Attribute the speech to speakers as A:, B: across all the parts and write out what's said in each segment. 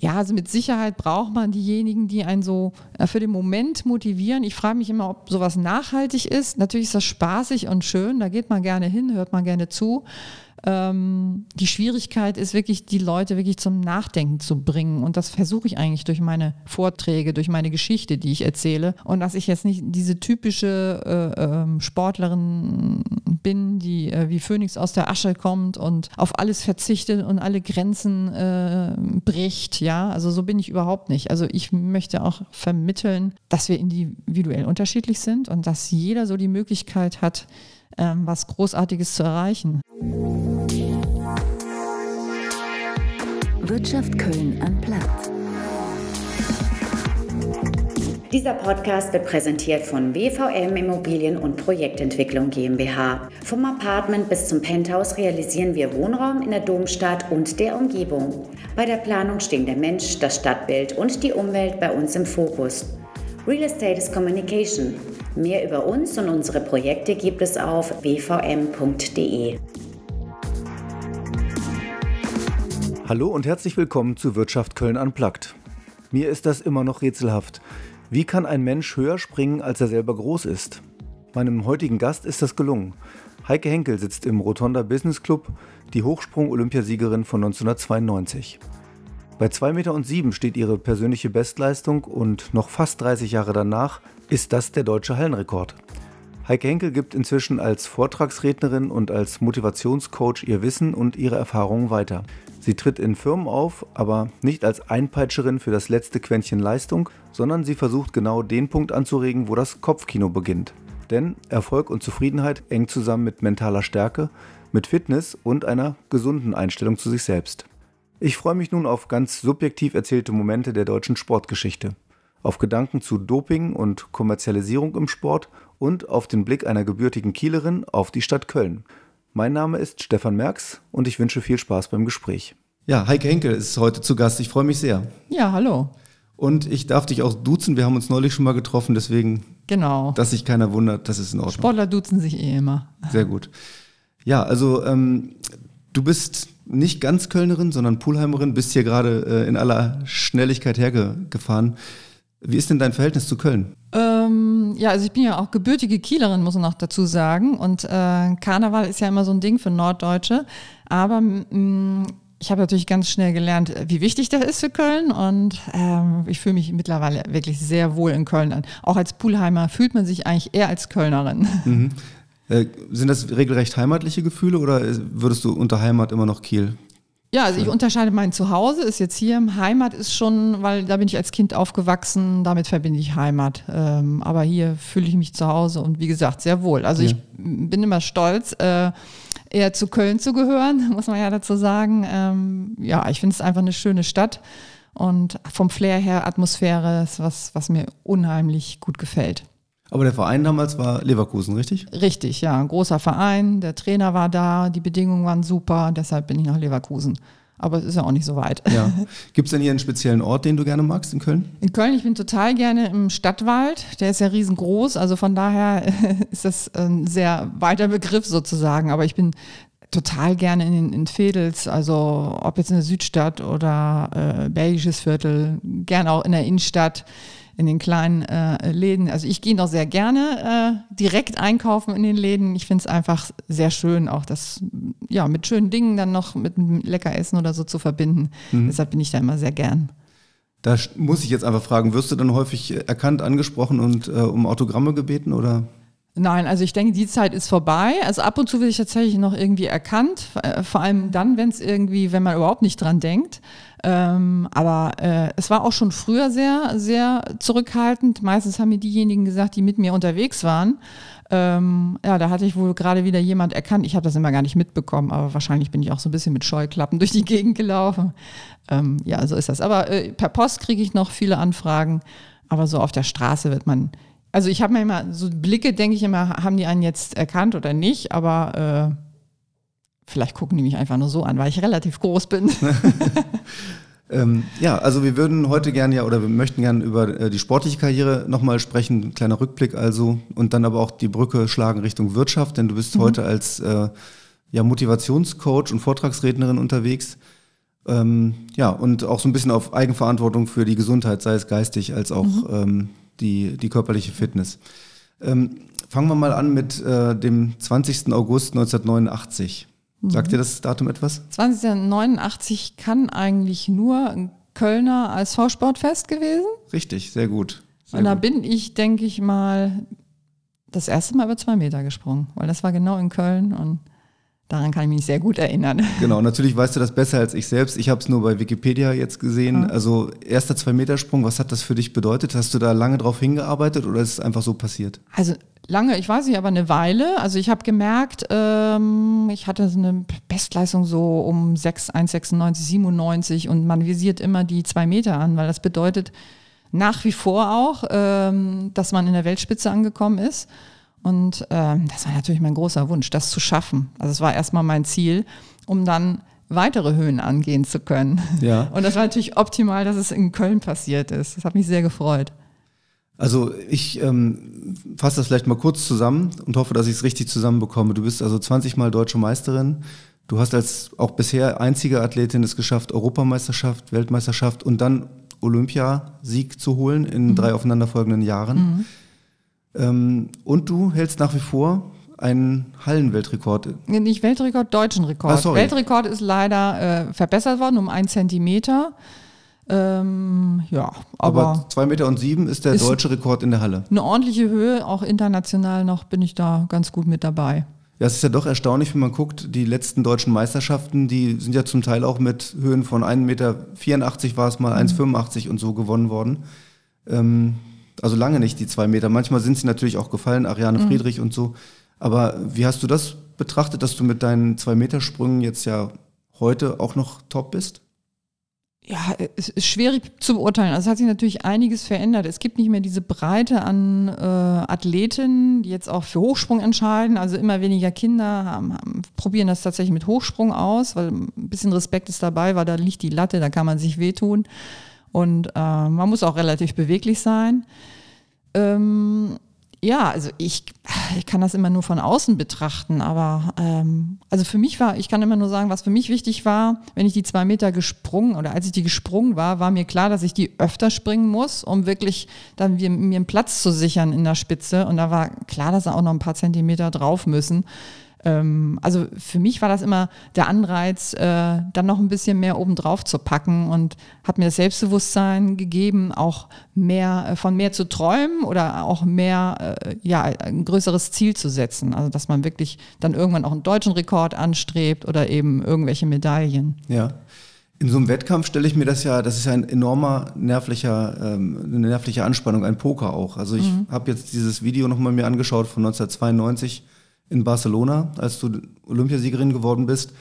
A: Ja, also mit Sicherheit braucht man diejenigen, die einen so äh, für den Moment motivieren. Ich frage mich immer, ob sowas nachhaltig ist. Natürlich ist das spaßig und schön, da geht man gerne hin, hört man gerne zu. Ähm, die Schwierigkeit ist wirklich, die Leute wirklich zum Nachdenken zu bringen. Und das versuche ich eigentlich durch meine Vorträge, durch meine Geschichte, die ich erzähle. Und dass ich jetzt nicht diese typische äh, äh, Sportlerin bin, die äh, wie Phönix aus der Asche kommt und auf alles verzichtet und alle Grenzen äh, bricht. Ja, also so bin ich überhaupt nicht. Also ich möchte auch vermitteln, dass wir individuell unterschiedlich sind und dass jeder so die Möglichkeit hat, ähm, was Großartiges zu erreichen.
B: Wirtschaft Köln an Platz.
C: Dieser Podcast wird präsentiert von WVM Immobilien und Projektentwicklung GmbH. Vom Apartment bis zum Penthouse realisieren wir Wohnraum in der Domstadt und der Umgebung. Bei der Planung stehen der Mensch, das Stadtbild und die Umwelt bei uns im Fokus. Real Estate is Communication. Mehr über uns und unsere Projekte gibt es auf wvm.de.
D: Hallo und herzlich willkommen zu Wirtschaft Köln Unplugged. Mir ist das immer noch rätselhaft. Wie kann ein Mensch höher springen, als er selber groß ist? Meinem heutigen Gast ist das gelungen. Heike Henkel sitzt im Rotonda Business Club, die Hochsprung-Olympiasiegerin von 1992. Bei 2,07 Meter steht ihre persönliche Bestleistung und noch fast 30 Jahre danach ist das der deutsche Hallenrekord. Heike Henkel gibt inzwischen als Vortragsrednerin und als Motivationscoach ihr Wissen und ihre Erfahrungen weiter. Sie tritt in Firmen auf, aber nicht als Einpeitscherin für das letzte Quäntchen Leistung, sondern sie versucht genau den Punkt anzuregen, wo das Kopfkino beginnt. Denn Erfolg und Zufriedenheit eng zusammen mit mentaler Stärke, mit Fitness und einer gesunden Einstellung zu sich selbst. Ich freue mich nun auf ganz subjektiv erzählte Momente der deutschen Sportgeschichte auf Gedanken zu Doping und Kommerzialisierung im Sport und auf den Blick einer gebürtigen Kielerin auf die Stadt Köln. Mein Name ist Stefan Merks und ich wünsche viel Spaß beim Gespräch. Ja, Heike Henkel ist heute zu Gast. Ich freue mich sehr.
A: Ja, hallo.
D: Und ich darf dich auch duzen. Wir haben uns neulich schon mal getroffen, deswegen,
A: genau.
D: dass sich keiner wundert, das ist in Ordnung.
A: Sportler duzen sich eh immer.
D: Sehr gut. Ja, also ähm, du bist nicht ganz Kölnerin, sondern Pulheimerin, bist hier gerade äh, in aller Schnelligkeit hergefahren. Wie ist denn dein Verhältnis zu Köln?
A: Ähm, ja, also ich bin ja auch gebürtige Kielerin, muss man noch dazu sagen. Und äh, Karneval ist ja immer so ein Ding für Norddeutsche. Aber mh, ich habe natürlich ganz schnell gelernt, wie wichtig das ist für Köln. Und ähm, ich fühle mich mittlerweile wirklich sehr wohl in Köln an. Auch als Poolheimer fühlt man sich eigentlich eher als Kölnerin. Mhm.
D: Äh, sind das regelrecht heimatliche Gefühle oder würdest du unter Heimat immer noch Kiel
A: ja, also ich unterscheide mein Zuhause, ist jetzt hier. Heimat ist schon, weil da bin ich als Kind aufgewachsen, damit verbinde ich Heimat. Ähm, aber hier fühle ich mich zu Hause und wie gesagt, sehr wohl. Also ja. ich bin immer stolz, äh, eher zu Köln zu gehören, muss man ja dazu sagen. Ähm, ja, ich finde es einfach eine schöne Stadt und vom Flair her Atmosphäre ist was, was mir unheimlich gut gefällt.
D: Aber der Verein damals war Leverkusen, richtig?
A: Richtig, ja. Ein großer Verein, der Trainer war da, die Bedingungen waren super, deshalb bin ich nach Leverkusen. Aber es ist ja auch nicht so weit.
D: Ja. Gibt es denn hier einen speziellen Ort, den du gerne magst in Köln?
A: In Köln, ich bin total gerne im Stadtwald. Der ist ja riesengroß, also von daher ist das ein sehr weiter Begriff sozusagen. Aber ich bin total gerne in, in Fedels, also ob jetzt in der Südstadt oder äh, belgisches Viertel, gern auch in der Innenstadt in den kleinen äh, Läden. Also ich gehe noch sehr gerne äh, direkt einkaufen in den Läden. Ich finde es einfach sehr schön, auch das ja mit schönen Dingen dann noch mit einem Leckeressen oder so zu verbinden. Mhm. Deshalb bin ich da immer sehr gern.
D: Da muss ich jetzt einfach fragen, wirst du dann häufig erkannt, angesprochen und äh, um Autogramme gebeten oder?
A: Nein, also ich denke, die Zeit ist vorbei. Also ab und zu werde ich tatsächlich noch irgendwie erkannt, äh, vor allem dann, wenn es irgendwie, wenn man überhaupt nicht dran denkt. Ähm, aber äh, es war auch schon früher sehr, sehr zurückhaltend. Meistens haben mir diejenigen gesagt, die mit mir unterwegs waren. Ähm, ja, da hatte ich wohl gerade wieder jemand erkannt. Ich habe das immer gar nicht mitbekommen, aber wahrscheinlich bin ich auch so ein bisschen mit Scheuklappen durch die Gegend gelaufen. Ähm, ja, so ist das. Aber äh, per Post kriege ich noch viele Anfragen. Aber so auf der Straße wird man also ich habe mir immer so Blicke, denke ich immer, haben die einen jetzt erkannt oder nicht, aber äh, vielleicht gucken die mich einfach nur so an, weil ich relativ groß bin.
D: ähm, ja, also wir würden heute gerne ja oder wir möchten gerne über äh, die sportliche Karriere nochmal sprechen, ein kleiner Rückblick also und dann aber auch die Brücke schlagen Richtung Wirtschaft, denn du bist mhm. heute als äh, ja, Motivationscoach und Vortragsrednerin unterwegs. Ähm, ja, und auch so ein bisschen auf Eigenverantwortung für die Gesundheit, sei es geistig als auch mhm. ähm, die, die körperliche Fitness. Ähm, fangen wir mal an mit äh, dem 20. August 1989. Mhm. Sagt dir das Datum etwas?
A: 2089 kann eigentlich nur ein Kölner als V-Sportfest gewesen.
D: Richtig, sehr gut. Sehr
A: und da gut. bin ich, denke ich mal, das erste Mal über zwei Meter gesprungen, weil das war genau in Köln und Daran kann ich mich sehr gut erinnern.
D: Genau, natürlich weißt du das besser als ich selbst. Ich habe es nur bei Wikipedia jetzt gesehen. Mhm. Also erster Zwei-Meter-Sprung, was hat das für dich bedeutet? Hast du da lange drauf hingearbeitet oder ist es einfach so passiert?
A: Also lange, ich weiß nicht, aber eine Weile. Also ich habe gemerkt, ähm, ich hatte so eine Bestleistung so um 6, 1,96, 97 und man visiert immer die zwei Meter an, weil das bedeutet nach wie vor auch, ähm, dass man in der Weltspitze angekommen ist. Und ähm, das war natürlich mein großer Wunsch, das zu schaffen. Also es war erstmal mein Ziel, um dann weitere Höhen angehen zu können. Ja. Und das war natürlich optimal, dass es in Köln passiert ist. Das hat mich sehr gefreut.
D: Also ich ähm, fasse das vielleicht mal kurz zusammen und hoffe, dass ich es richtig zusammenbekomme. Du bist also 20 Mal deutsche Meisterin. Du hast als auch bisher einzige Athletin es geschafft, Europameisterschaft, Weltmeisterschaft und dann Olympiasieg zu holen in mhm. drei aufeinanderfolgenden Jahren. Mhm. Ähm, und du hältst nach wie vor einen Hallenweltrekord.
A: Nicht Weltrekord, deutschen Rekord. Ah, Weltrekord ist leider äh, verbessert worden um einen Zentimeter. Ähm, ja, aber,
D: aber zwei Meter und sieben ist der ist deutsche Rekord in der Halle.
A: Eine ordentliche Höhe, auch international noch bin ich da ganz gut mit dabei.
D: Ja, es ist ja doch erstaunlich, wenn man guckt, die letzten deutschen Meisterschaften, die sind ja zum Teil auch mit Höhen von 1,84 Meter war es mal, mhm. 1,85 und so gewonnen worden. Ähm, also lange nicht die zwei Meter. Manchmal sind sie natürlich auch gefallen, Ariane mhm. Friedrich und so. Aber wie hast du das betrachtet, dass du mit deinen zwei Meter Sprüngen jetzt ja heute auch noch top bist?
A: Ja, es ist schwierig zu beurteilen. Also es hat sich natürlich einiges verändert. Es gibt nicht mehr diese Breite an äh, Athleten, die jetzt auch für Hochsprung entscheiden. Also immer weniger Kinder haben, haben, probieren das tatsächlich mit Hochsprung aus, weil ein bisschen Respekt ist dabei, weil da liegt die Latte, da kann man sich wehtun. Und äh, man muss auch relativ beweglich sein. Ähm, ja, also ich, ich kann das immer nur von außen betrachten, aber ähm, also für mich war, ich kann immer nur sagen, was für mich wichtig war, wenn ich die zwei Meter gesprungen oder als ich die gesprungen war, war mir klar, dass ich die öfter springen muss, um wirklich dann mir, mir einen Platz zu sichern in der Spitze. Und da war klar, dass da auch noch ein paar Zentimeter drauf müssen. Ähm, also für mich war das immer der Anreiz, äh, dann noch ein bisschen mehr obendrauf zu packen und hat mir das Selbstbewusstsein gegeben, auch mehr äh, von mehr zu träumen oder auch mehr, äh, ja, ein größeres Ziel zu setzen. Also dass man wirklich dann irgendwann auch einen deutschen Rekord anstrebt oder eben irgendwelche Medaillen.
D: Ja. In so einem Wettkampf stelle ich mir das ja, das ist ja ein enormer nervlicher, ähm, eine nervliche Anspannung, ein Poker auch. Also ich mhm. habe jetzt dieses Video nochmal mir angeschaut von 1992 in Barcelona, als du Olympiasiegerin geworden bist.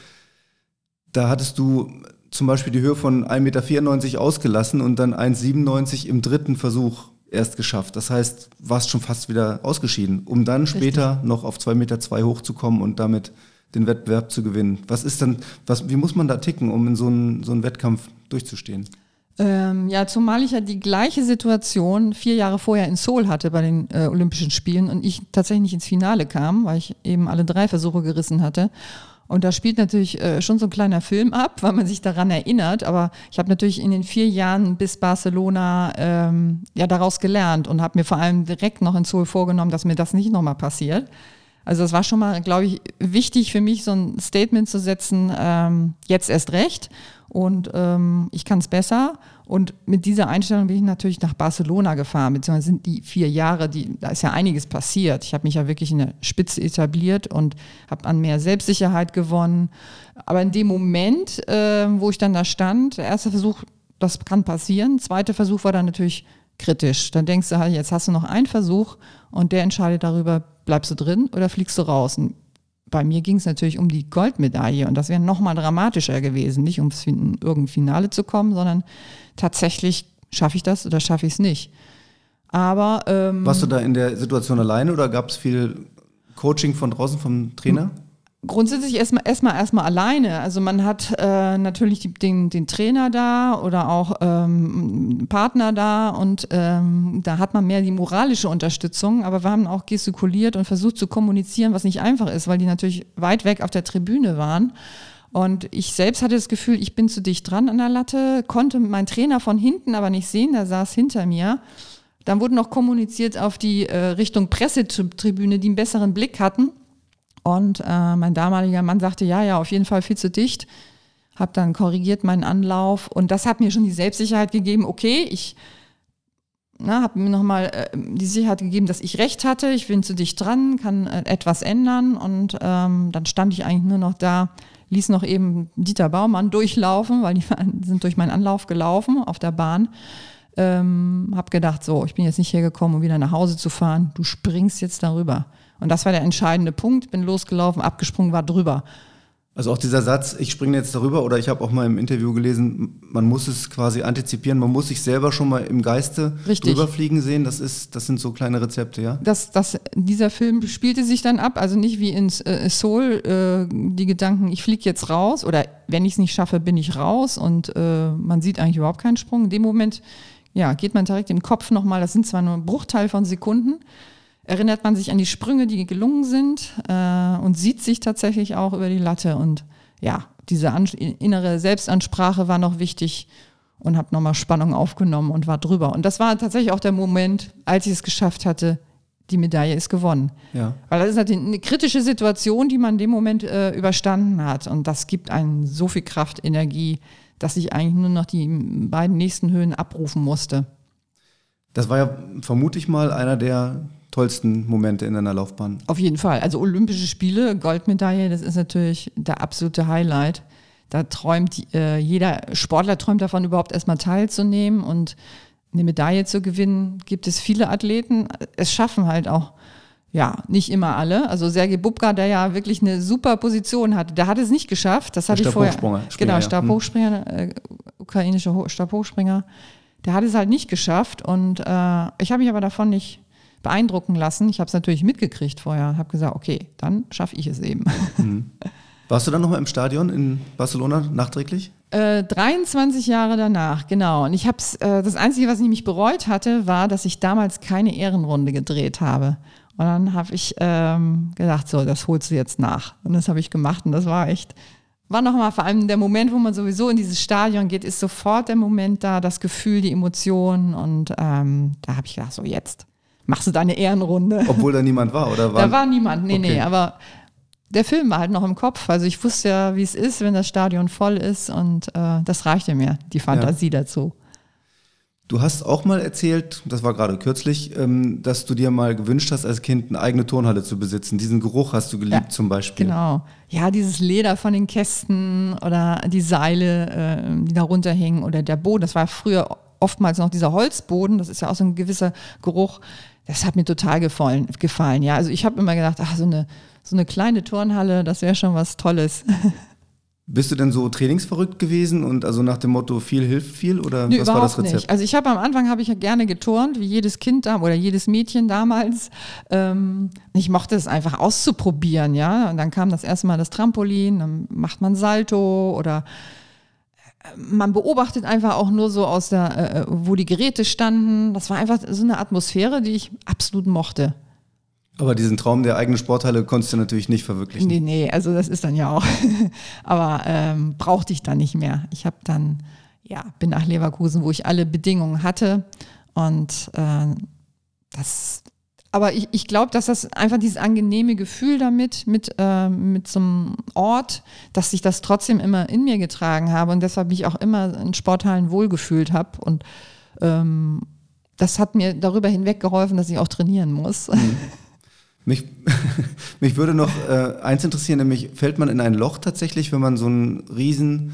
D: Da hattest du zum Beispiel die Höhe von 1,94 Meter ausgelassen und dann 1,97 im dritten Versuch erst geschafft. Das heißt, warst schon fast wieder ausgeschieden, um dann Richtig. später noch auf 2,2 Meter zwei hochzukommen und damit den Wettbewerb zu gewinnen. Was ist dann, was, wie muss man da ticken, um in so einen, so einen Wettkampf durchzustehen?
A: Ähm, ja, zumal ich ja die gleiche Situation vier Jahre vorher in Seoul hatte bei den äh, Olympischen Spielen und ich tatsächlich nicht ins Finale kam, weil ich eben alle drei Versuche gerissen hatte. Und da spielt natürlich äh, schon so ein kleiner Film ab, weil man sich daran erinnert. Aber ich habe natürlich in den vier Jahren bis Barcelona ähm, ja daraus gelernt und habe mir vor allem direkt noch in Seoul vorgenommen, dass mir das nicht nochmal passiert. Also das war schon mal, glaube ich, wichtig für mich, so ein Statement zu setzen, ähm, jetzt erst recht und ähm, ich kann es besser. Und mit dieser Einstellung bin ich natürlich nach Barcelona gefahren, beziehungsweise sind die vier Jahre, die, da ist ja einiges passiert. Ich habe mich ja wirklich in der Spitze etabliert und habe an mehr Selbstsicherheit gewonnen. Aber in dem Moment, äh, wo ich dann da stand, der erste Versuch, das kann passieren. Zweiter Versuch war dann natürlich kritisch. Dann denkst du halt, jetzt hast du noch einen Versuch und der entscheidet darüber, bleibst du drin oder fliegst du raus. Und bei mir ging es natürlich um die Goldmedaille und das wäre noch mal dramatischer gewesen, nicht ums irgendein Finale zu kommen, sondern tatsächlich schaffe ich das oder schaffe ich es nicht. Aber ähm,
D: warst du da in der Situation alleine oder gab es viel Coaching von draußen vom Trainer?
A: Grundsätzlich erstmal erstmal erstmal alleine. Also man hat äh, natürlich die, den, den Trainer da oder auch ähm, Partner da und ähm, da hat man mehr die moralische Unterstützung, aber wir haben auch gestikuliert und versucht zu kommunizieren, was nicht einfach ist, weil die natürlich weit weg auf der Tribüne waren. Und ich selbst hatte das Gefühl, ich bin zu dicht dran an der Latte, konnte meinen Trainer von hinten aber nicht sehen, der saß hinter mir. Dann wurde noch kommuniziert auf die äh, Richtung Pressetribüne, die einen besseren Blick hatten. Und äh, mein damaliger Mann sagte, ja, ja, auf jeden Fall viel zu dicht. Hab dann korrigiert meinen Anlauf und das hat mir schon die Selbstsicherheit gegeben, okay, ich habe mir nochmal äh, die Sicherheit gegeben, dass ich recht hatte, ich bin zu dicht dran, kann äh, etwas ändern und ähm, dann stand ich eigentlich nur noch da, ließ noch eben Dieter Baumann durchlaufen, weil die sind durch meinen Anlauf gelaufen auf der Bahn. Ähm, hab gedacht, so, ich bin jetzt nicht hergekommen, um wieder nach Hause zu fahren, du springst jetzt darüber. Und das war der entscheidende Punkt. Bin losgelaufen, abgesprungen, war drüber.
D: Also auch dieser Satz, ich springe jetzt darüber, oder ich habe auch mal im Interview gelesen, man muss es quasi antizipieren, man muss sich selber schon mal im Geiste
A: Richtig.
D: drüber fliegen sehen. Das ist, das sind so kleine Rezepte, ja.
A: Das, das, dieser Film spielte sich dann ab, also nicht wie in äh, Soul äh, die Gedanken, ich fliege jetzt raus oder wenn ich es nicht schaffe, bin ich raus und äh, man sieht eigentlich überhaupt keinen Sprung. In dem Moment, ja, geht man direkt im Kopf nochmal, das sind zwar nur ein Bruchteil von Sekunden, erinnert man sich an die Sprünge, die gelungen sind äh, und sieht sich tatsächlich auch über die Latte. Und ja, diese an innere Selbstansprache war noch wichtig und habe nochmal Spannung aufgenommen und war drüber. Und das war tatsächlich auch der Moment, als ich es geschafft hatte, die Medaille ist gewonnen.
D: Ja.
A: Weil das ist natürlich eine kritische Situation, die man in dem Moment äh, überstanden hat. Und das gibt einen so viel Kraft, Energie, dass ich eigentlich nur noch die beiden nächsten Höhen abrufen musste.
D: Das war ja, vermute ich mal, einer der tollsten Momente in deiner Laufbahn?
A: Auf jeden Fall. Also Olympische Spiele, Goldmedaille, das ist natürlich der absolute Highlight. Da träumt äh, jeder Sportler träumt davon, überhaupt erstmal teilzunehmen und eine Medaille zu gewinnen. Gibt es viele Athleten. Es schaffen halt auch ja, nicht immer alle. Also Sergei Bubka, der ja wirklich eine super Position hatte, der hat es nicht geschafft. Das hatte ich vorher. Genau, Stabhochspringer, äh, ukrainische Stabhochspringer. Der hat es halt nicht geschafft und äh, ich habe mich aber davon nicht beeindrucken lassen. Ich habe es natürlich mitgekriegt vorher, habe gesagt, okay, dann schaffe ich es eben. Mhm.
D: Warst du dann nochmal im Stadion in Barcelona nachträglich?
A: Äh, 23 Jahre danach, genau. Und ich habe äh, das Einzige, was ich mich bereut hatte, war, dass ich damals keine Ehrenrunde gedreht habe. Und dann habe ich ähm, gedacht, so, das holst du jetzt nach. Und das habe ich gemacht und das war echt, war nochmal vor allem der Moment, wo man sowieso in dieses Stadion geht, ist sofort der Moment da, das Gefühl, die Emotionen und ähm, da habe ich gedacht, so jetzt machst du deine Ehrenrunde.
D: Obwohl da niemand war, oder?
A: War da war niemand, nee, okay. nee, aber der Film war halt noch im Kopf. Also ich wusste ja, wie es ist, wenn das Stadion voll ist und äh, das reichte mir, die Fantasie ja. dazu.
D: Du hast auch mal erzählt, das war gerade kürzlich, ähm, dass du dir mal gewünscht hast, als Kind eine eigene Turnhalle zu besitzen. Diesen Geruch hast du geliebt
A: ja,
D: zum Beispiel.
A: Genau. Ja, dieses Leder von den Kästen oder die Seile, äh, die da runterhängen oder der Boden. Das war früher oftmals noch dieser Holzboden. Das ist ja auch so ein gewisser Geruch das hat mir total gefallen. gefallen ja. Also ich habe immer gedacht, ach, so eine, so eine kleine Turnhalle, das wäre schon was Tolles.
D: Bist du denn so trainingsverrückt gewesen und also nach dem Motto viel hilft viel oder
A: nee, was war das Rezept? Nicht. Also ich habe am Anfang habe ich ja gerne geturnt, wie jedes Kind da oder jedes Mädchen damals. Ähm, ich mochte es einfach auszuprobieren, ja. Und dann kam das erste Mal das Trampolin, dann macht man Salto oder man beobachtet einfach auch nur so aus der, äh, wo die Geräte standen. Das war einfach so eine Atmosphäre, die ich absolut mochte.
D: Aber diesen Traum der eigenen Sporthalle konntest du natürlich nicht verwirklichen.
A: Nee, nee, also das ist dann ja auch. Aber ähm, brauchte ich dann nicht mehr. Ich habe dann, ja, bin nach Leverkusen, wo ich alle Bedingungen hatte. Und äh, das aber ich, ich glaube, dass das einfach dieses angenehme Gefühl damit, mit, äh, mit so einem Ort, dass ich das trotzdem immer in mir getragen habe und deshalb mich auch immer in Sporthallen wohlgefühlt habe. Und ähm, das hat mir darüber hinweg geholfen, dass ich auch trainieren muss. Mhm.
D: Mich, mich würde noch äh, eins interessieren, nämlich fällt man in ein Loch tatsächlich, wenn man so einen riesen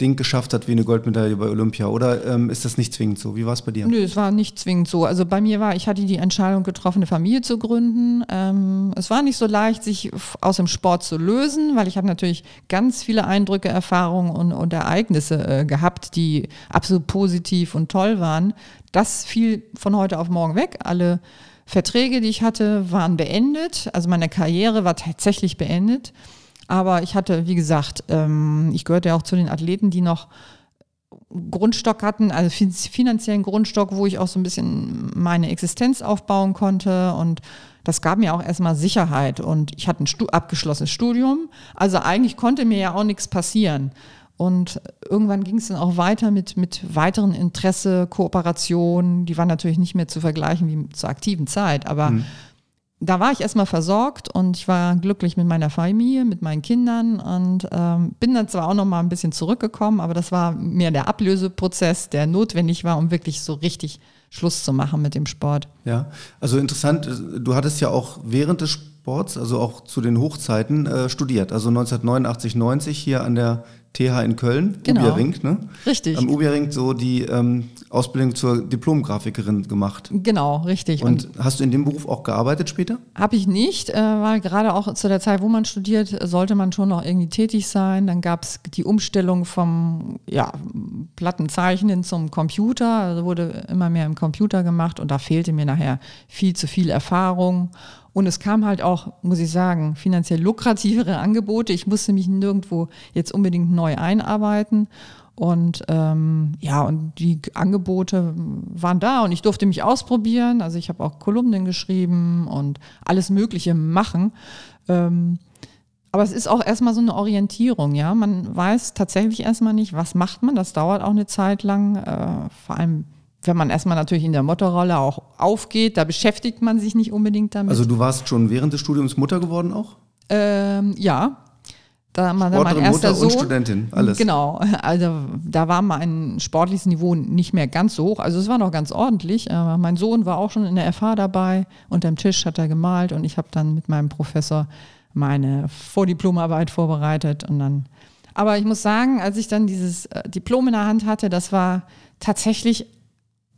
D: Ding geschafft hat wie eine Goldmedaille bei Olympia? Oder ähm, ist das nicht zwingend so? Wie war es bei dir?
A: Nö, es war nicht zwingend so. Also bei mir war, ich hatte die Entscheidung getroffen, eine Familie zu gründen. Ähm, es war nicht so leicht, sich aus dem Sport zu lösen, weil ich habe natürlich ganz viele Eindrücke, Erfahrungen und, und Ereignisse äh, gehabt, die absolut positiv und toll waren. Das fiel von heute auf morgen weg. Alle Verträge, die ich hatte, waren beendet. Also meine Karriere war tatsächlich beendet. Aber ich hatte, wie gesagt, ähm, ich gehörte ja auch zu den Athleten, die noch Grundstock hatten, also finanziellen Grundstock, wo ich auch so ein bisschen meine Existenz aufbauen konnte. Und das gab mir auch erstmal Sicherheit und ich hatte ein Stu abgeschlossenes Studium. Also eigentlich konnte mir ja auch nichts passieren. Und irgendwann ging es dann auch weiter mit, mit weiteren Interesse, Kooperationen. Die waren natürlich nicht mehr zu vergleichen wie zur aktiven Zeit, aber mhm. Da war ich erstmal versorgt und ich war glücklich mit meiner Familie, mit meinen Kindern und ähm, bin dann zwar auch noch mal ein bisschen zurückgekommen, aber das war mehr der Ablöseprozess, der notwendig war, um wirklich so richtig Schluss zu machen mit dem Sport.
D: Ja, also interessant, du hattest ja auch während des Sports, also auch zu den Hochzeiten, äh, studiert. Also 1989, 90 hier an der TH in Köln,
A: genau.
D: Ubierring, ne?
A: Richtig.
D: Am Ubierring so die ähm, Ausbildung zur Diplomgrafikerin gemacht.
A: Genau, richtig.
D: Und, Und hast du in dem Beruf auch gearbeitet später?
A: Habe ich nicht, äh, weil gerade auch zu der Zeit, wo man studiert, sollte man schon noch irgendwie tätig sein. Dann gab es die Umstellung vom ja, Plattenzeichnen zum Computer, also wurde immer mehr im Computer gemacht und da fehlte mir nachher viel zu viel Erfahrung. Und es kam halt auch, muss ich sagen, finanziell lukrativere Angebote. Ich musste mich nirgendwo jetzt unbedingt neu einarbeiten. Und ähm, ja, und die Angebote waren da und ich durfte mich ausprobieren. Also ich habe auch Kolumnen geschrieben und alles Mögliche machen. Ähm, aber es ist auch erstmal so eine Orientierung, ja. Man weiß tatsächlich erstmal nicht, was macht man. Das dauert auch eine Zeit lang. Äh, vor allem wenn man erstmal natürlich in der Mutterrolle auch aufgeht, da beschäftigt man sich nicht unbedingt damit.
D: Also du warst schon während des Studiums Mutter geworden auch?
A: Ähm, ja.
D: Da, Sportlerin, mein erster Mutter Sohn, und Studentin, alles.
A: Genau, also da war mein sportliches Niveau nicht mehr ganz so hoch. Also es war noch ganz ordentlich. Aber mein Sohn war auch schon in der FH dabei. Unterm Tisch hat er gemalt und ich habe dann mit meinem Professor meine Vordiplomarbeit vorbereitet und dann. Aber ich muss sagen, als ich dann dieses äh, Diplom in der Hand hatte, das war tatsächlich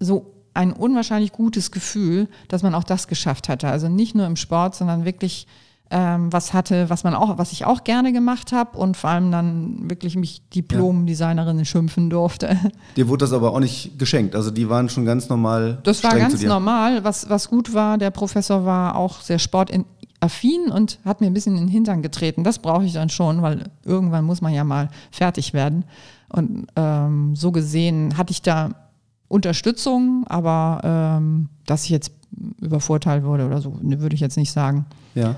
A: so ein unwahrscheinlich gutes Gefühl, dass man auch das geschafft hatte. Also nicht nur im Sport, sondern wirklich ähm, was hatte, was man auch, was ich auch gerne gemacht habe und vor allem dann wirklich mich Diplom-Designerin schimpfen durfte.
D: Dir wurde das aber auch nicht geschenkt. Also die waren schon ganz normal.
A: Das war ganz normal. Was, was gut war, der Professor war auch sehr sportaffin und hat mir ein bisschen in den Hintern getreten. Das brauche ich dann schon, weil irgendwann muss man ja mal fertig werden. Und ähm, so gesehen hatte ich da Unterstützung, aber ähm, dass ich jetzt übervorteilt wurde oder so, ne, würde ich jetzt nicht sagen.
D: Ja.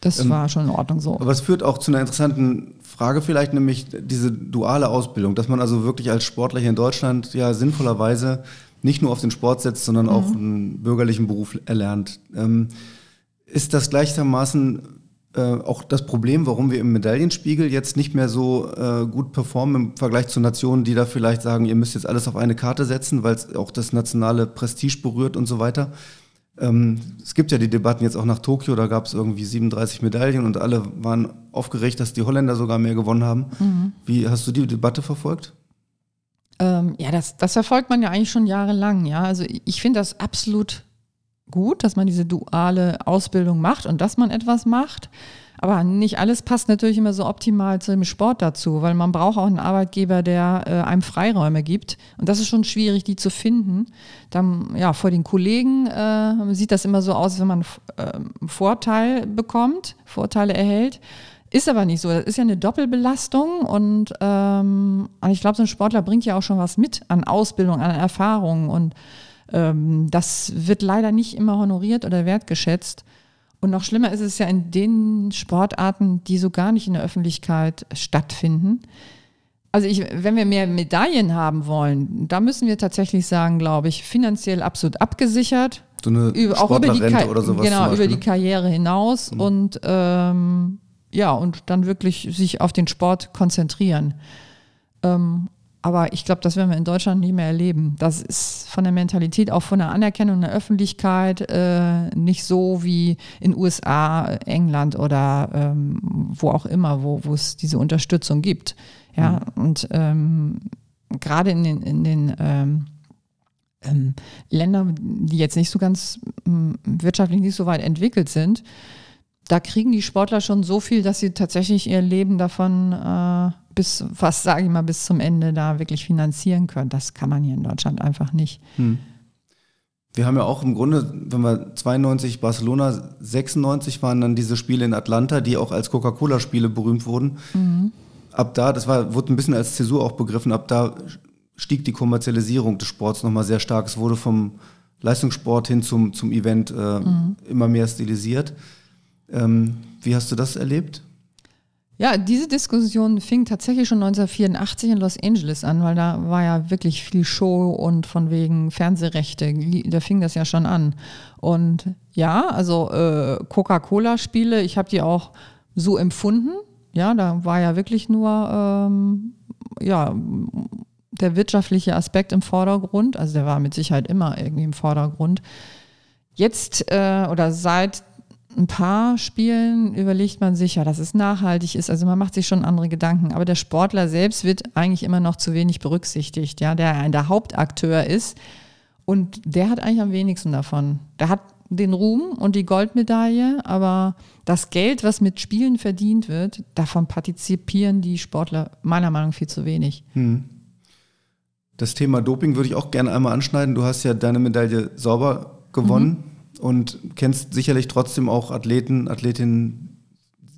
A: Das ähm, war schon in Ordnung so.
D: Aber es führt auch zu einer interessanten Frage vielleicht, nämlich diese duale Ausbildung, dass man also wirklich als Sportler hier in Deutschland ja sinnvollerweise nicht nur auf den Sport setzt, sondern mhm. auch einen bürgerlichen Beruf erlernt. Ähm, ist das gleichermaßen äh, auch das Problem, warum wir im Medaillenspiegel jetzt nicht mehr so äh, gut performen im Vergleich zu Nationen, die da vielleicht sagen, ihr müsst jetzt alles auf eine Karte setzen, weil es auch das nationale Prestige berührt und so weiter. Ähm, es gibt ja die Debatten jetzt auch nach Tokio, da gab es irgendwie 37 Medaillen und alle waren aufgeregt, dass die Holländer sogar mehr gewonnen haben. Mhm. Wie hast du die Debatte verfolgt?
A: Ähm, ja, das, das verfolgt man ja eigentlich schon jahrelang. Ja, also ich finde das absolut gut, dass man diese duale Ausbildung macht und dass man etwas macht. Aber nicht alles passt natürlich immer so optimal zum Sport dazu, weil man braucht auch einen Arbeitgeber, der äh, einem Freiräume gibt. Und das ist schon schwierig, die zu finden. Dann, ja, vor den Kollegen äh, sieht das immer so aus, wenn man äh, Vorteil bekommt, Vorteile erhält. Ist aber nicht so. Das ist ja eine Doppelbelastung und, ähm, ich glaube, so ein Sportler bringt ja auch schon was mit an Ausbildung, an Erfahrungen und ähm, das wird leider nicht immer honoriert oder wertgeschätzt. Und noch schlimmer ist es ja in den Sportarten, die so gar nicht in der Öffentlichkeit stattfinden. Also ich, wenn wir mehr Medaillen haben wollen, da müssen wir tatsächlich sagen, glaube ich, finanziell absolut abgesichert.
D: So eine über, auch über die oder sowas.
A: Genau, über die ne? Karriere hinaus mhm. und ähm, ja, und dann wirklich sich auf den Sport konzentrieren. Ähm, aber ich glaube, das werden wir in Deutschland nicht mehr erleben. Das ist von der Mentalität, auch von der Anerkennung der Öffentlichkeit äh, nicht so wie in USA, England oder ähm, wo auch immer, wo, es diese Unterstützung gibt. Ja, mhm. und ähm, gerade in den, in den ähm, ähm, Ländern, die jetzt nicht so ganz ähm, wirtschaftlich nicht so weit entwickelt sind, da kriegen die Sportler schon so viel, dass sie tatsächlich ihr Leben davon äh, bis, fast sage ich mal, bis zum Ende da wirklich finanzieren können. Das kann man hier in Deutschland einfach nicht. Hm.
D: Wir haben ja auch im Grunde, wenn wir 92 Barcelona, 96 waren dann diese Spiele in Atlanta, die auch als Coca-Cola-Spiele berühmt wurden. Mhm. Ab da, das war, wurde ein bisschen als Zäsur auch begriffen, ab da stieg die Kommerzialisierung des Sports nochmal sehr stark. Es wurde vom Leistungssport hin zum, zum Event äh, mhm. immer mehr stilisiert. Ähm, wie hast du das erlebt?
A: Ja, diese Diskussion fing tatsächlich schon 1984 in Los Angeles an, weil da war ja wirklich viel Show und von wegen Fernsehrechte, da fing das ja schon an. Und ja, also äh, Coca-Cola-Spiele, ich habe die auch so empfunden. Ja, da war ja wirklich nur ähm, ja, der wirtschaftliche Aspekt im Vordergrund. Also der war mit Sicherheit immer irgendwie im Vordergrund. Jetzt äh, oder seit ein paar Spielen überlegt man sich, ja, dass es nachhaltig ist. Also man macht sich schon andere Gedanken. Aber der Sportler selbst wird eigentlich immer noch zu wenig berücksichtigt, ja, der der Hauptakteur ist. Und der hat eigentlich am wenigsten davon. Der hat den Ruhm und die Goldmedaille, aber das Geld, was mit Spielen verdient wird, davon partizipieren die Sportler meiner Meinung nach viel zu wenig. Hm.
D: Das Thema Doping würde ich auch gerne einmal anschneiden. Du hast ja deine Medaille sauber gewonnen. Mhm und kennst sicherlich trotzdem auch Athleten, Athletinnen,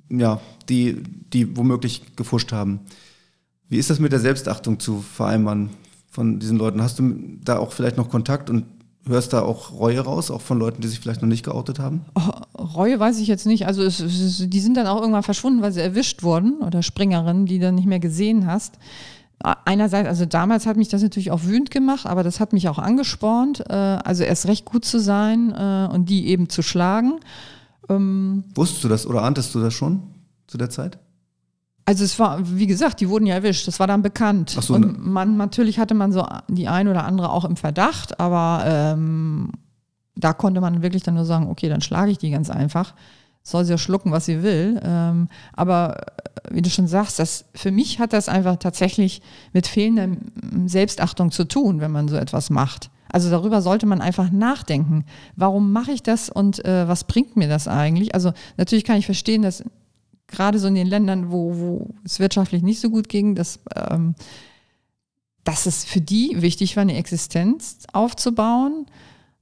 D: ja, die, die womöglich gefuscht haben. Wie ist das mit der Selbstachtung zu vereinbaren von diesen Leuten? Hast du da auch vielleicht noch Kontakt und hörst da auch Reue raus, auch von Leuten, die sich vielleicht noch nicht geoutet haben?
A: Oh, Reue weiß ich jetzt nicht. Also es, es, die sind dann auch irgendwann verschwunden, weil sie erwischt wurden oder Springerinnen, die du dann nicht mehr gesehen hast einerseits, also damals hat mich das natürlich auch wütend gemacht, aber das hat mich auch angespornt, äh, also erst recht gut zu sein äh, und die eben zu schlagen.
D: Ähm, Wusstest du das oder ahntest du das schon zu der Zeit?
A: Also es war, wie gesagt, die wurden ja erwischt, das war dann bekannt. Ach so, und ne. man, natürlich hatte man so die ein oder andere auch im Verdacht, aber ähm, da konnte man wirklich dann nur sagen, okay, dann schlage ich die ganz einfach soll sie ja schlucken, was sie will. Ähm, aber äh, wie du schon sagst, das, für mich hat das einfach tatsächlich mit fehlender Selbstachtung zu tun, wenn man so etwas macht. Also darüber sollte man einfach nachdenken. Warum mache ich das und äh, was bringt mir das eigentlich? Also natürlich kann ich verstehen, dass gerade so in den Ländern, wo, wo es wirtschaftlich nicht so gut ging, dass, ähm, dass es für die wichtig war, eine Existenz aufzubauen.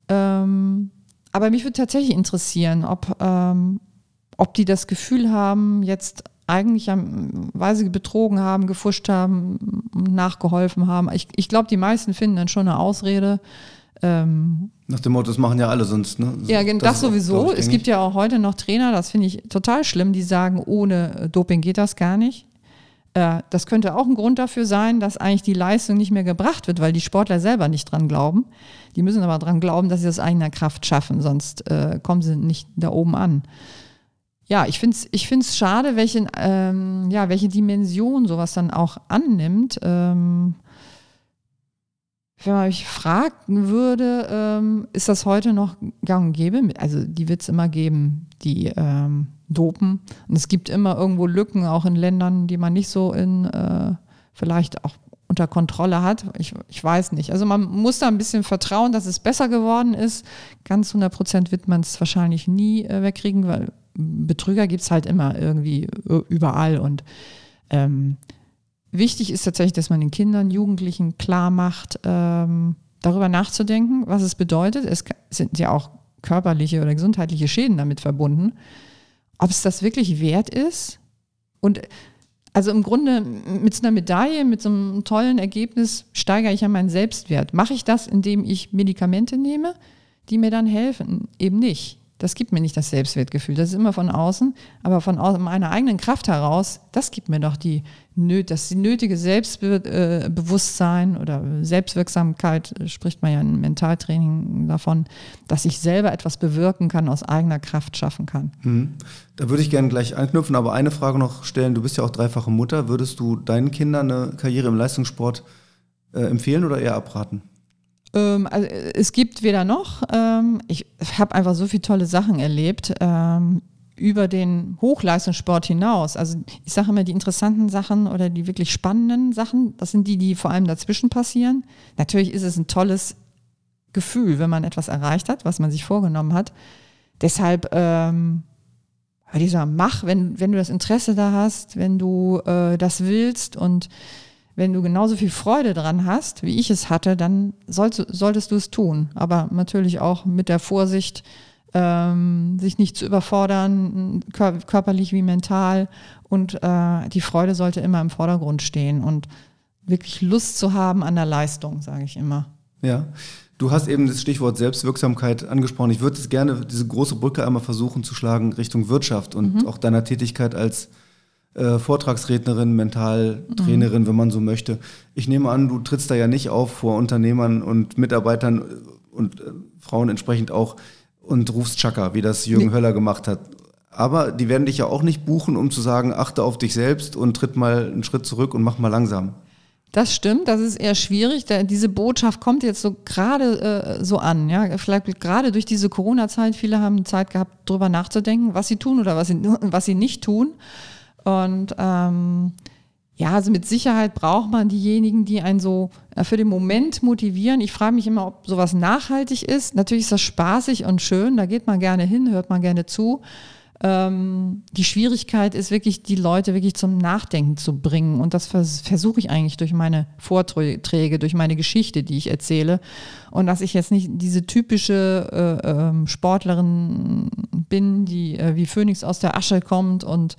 A: Ähm, aber mich würde tatsächlich interessieren, ob, ähm, ob die das Gefühl haben, jetzt eigentlich, weil sie betrogen haben, gefuscht haben, nachgeholfen haben. Ich, ich glaube, die meisten finden dann schon eine Ausrede.
D: Ähm, Nach dem Motto, das machen ja alle sonst. Ne?
A: Ja, das, das sowieso. es gibt ja auch heute noch Trainer, das finde ich total schlimm, die sagen, ohne Doping geht das gar nicht. Äh, das könnte auch ein Grund dafür sein, dass eigentlich die Leistung nicht mehr gebracht wird, weil die Sportler selber nicht dran glauben. Die müssen aber dran glauben, dass sie das eigener Kraft schaffen, sonst äh, kommen sie nicht da oben an ja, ich finde es ich find's schade, welche, ähm, ja, welche Dimension sowas dann auch annimmt. Ähm, wenn man mich fragen würde, ähm, ist das heute noch gang und gäbe? Also die wird es immer geben, die ähm, dopen. Und es gibt immer irgendwo Lücken, auch in Ländern, die man nicht so in äh, vielleicht auch unter Kontrolle hat. Ich, ich weiß nicht. Also man muss da ein bisschen vertrauen, dass es besser geworden ist. Ganz 100 Prozent wird man es wahrscheinlich nie äh, wegkriegen, weil Betrüger gibt es halt immer irgendwie überall. Und ähm, wichtig ist tatsächlich, dass man den Kindern, Jugendlichen klar macht, ähm, darüber nachzudenken, was es bedeutet. Es sind ja auch körperliche oder gesundheitliche Schäden damit verbunden. Ob es das wirklich wert ist? Und also im Grunde mit so einer Medaille, mit so einem tollen Ergebnis steigere ich ja meinen Selbstwert. Mache ich das, indem ich Medikamente nehme, die mir dann helfen? Eben nicht. Das gibt mir nicht das Selbstwertgefühl. Das ist immer von außen, aber von meiner eigenen Kraft heraus, das gibt mir doch die, das nötige Selbstbewusstsein oder Selbstwirksamkeit, äh, spricht man ja im Mentaltraining davon, dass ich selber etwas bewirken kann, aus eigener Kraft schaffen kann. Mhm.
D: Da würde ich gerne gleich anknüpfen, aber eine Frage noch stellen. Du bist ja auch dreifache Mutter. Würdest du deinen Kindern eine Karriere im Leistungssport äh, empfehlen oder eher abraten?
A: Ähm, also es gibt weder noch. Ähm, ich habe einfach so viele tolle Sachen erlebt ähm, über den Hochleistungssport hinaus. Also ich sage immer, die interessanten Sachen oder die wirklich spannenden Sachen, das sind die, die vor allem dazwischen passieren. Natürlich ist es ein tolles Gefühl, wenn man etwas erreicht hat, was man sich vorgenommen hat. Deshalb ähm, sagen, mach, wenn, wenn du das Interesse da hast, wenn du äh, das willst und wenn du genauso viel Freude dran hast, wie ich es hatte, dann sollst, solltest du es tun. Aber natürlich auch mit der Vorsicht, ähm, sich nicht zu überfordern, kör körperlich wie mental. Und äh, die Freude sollte immer im Vordergrund stehen und wirklich Lust zu haben an der Leistung, sage ich immer.
D: Ja. Du hast eben das Stichwort Selbstwirksamkeit angesprochen. Ich würde es gerne diese große Brücke einmal versuchen zu schlagen Richtung Wirtschaft und mhm. auch deiner Tätigkeit als äh, Vortragsrednerin, Mentaltrainerin, mhm. wenn man so möchte. Ich nehme an, du trittst da ja nicht auf vor Unternehmern und Mitarbeitern und äh, Frauen entsprechend auch und rufst Chaka, wie das Jürgen nee. Höller gemacht hat. Aber die werden dich ja auch nicht buchen, um zu sagen, achte auf dich selbst und tritt mal einen Schritt zurück und mach mal langsam.
A: Das stimmt, das ist eher schwierig. Da, diese Botschaft kommt jetzt so gerade äh, so an. Ja? Vielleicht gerade durch diese Corona-Zeit. Viele haben Zeit gehabt, darüber nachzudenken, was sie tun oder was sie, was sie nicht tun. Und ähm, ja, also mit Sicherheit braucht man diejenigen, die einen so äh, für den Moment motivieren. Ich frage mich immer, ob sowas nachhaltig ist. Natürlich ist das spaßig und schön, da geht man gerne hin, hört man gerne zu. Ähm, die Schwierigkeit ist wirklich, die Leute wirklich zum Nachdenken zu bringen. Und das vers versuche ich eigentlich durch meine Vorträge, durch meine Geschichte, die ich erzähle. Und dass ich jetzt nicht diese typische äh, äh, Sportlerin bin, die äh, wie Phönix aus der Asche kommt und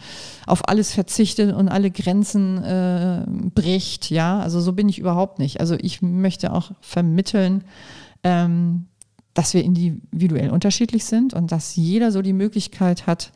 A: auf alles verzichtet und alle Grenzen äh, bricht. Ja, also so bin ich überhaupt nicht. Also ich möchte auch vermitteln, ähm, dass wir individuell unterschiedlich sind und dass jeder so die Möglichkeit hat,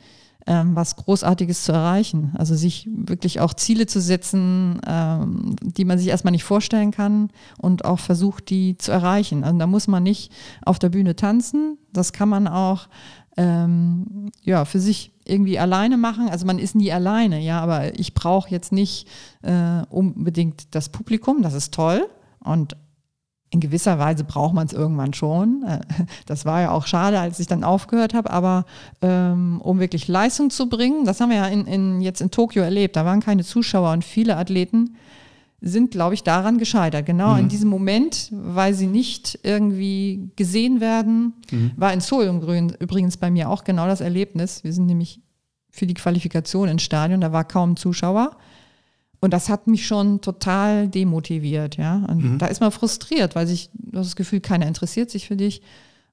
A: ähm, was Großartiges zu erreichen. Also sich wirklich auch Ziele zu setzen, ähm, die man sich erstmal nicht vorstellen kann und auch versucht, die zu erreichen. Also da muss man nicht auf der Bühne tanzen, das kann man auch ähm, ja, für sich irgendwie alleine machen. Also man ist nie alleine, ja, aber ich brauche jetzt nicht äh, unbedingt das Publikum, das ist toll. Und in gewisser Weise braucht man es irgendwann schon. Äh, das war ja auch schade, als ich dann aufgehört habe, aber ähm, um wirklich Leistung zu bringen, das haben wir ja in, in, jetzt in Tokio erlebt, da waren keine Zuschauer und viele Athleten sind, glaube ich, daran gescheitert. Genau mhm. in diesem Moment, weil sie nicht irgendwie gesehen werden, mhm. war in Seoul übrigens bei mir auch genau das Erlebnis. Wir sind nämlich für die Qualifikation ins Stadion, da war kaum Zuschauer. Und das hat mich schon total demotiviert, ja. Und mhm. da ist man frustriert, weil sich, du hast das Gefühl, keiner interessiert sich für dich.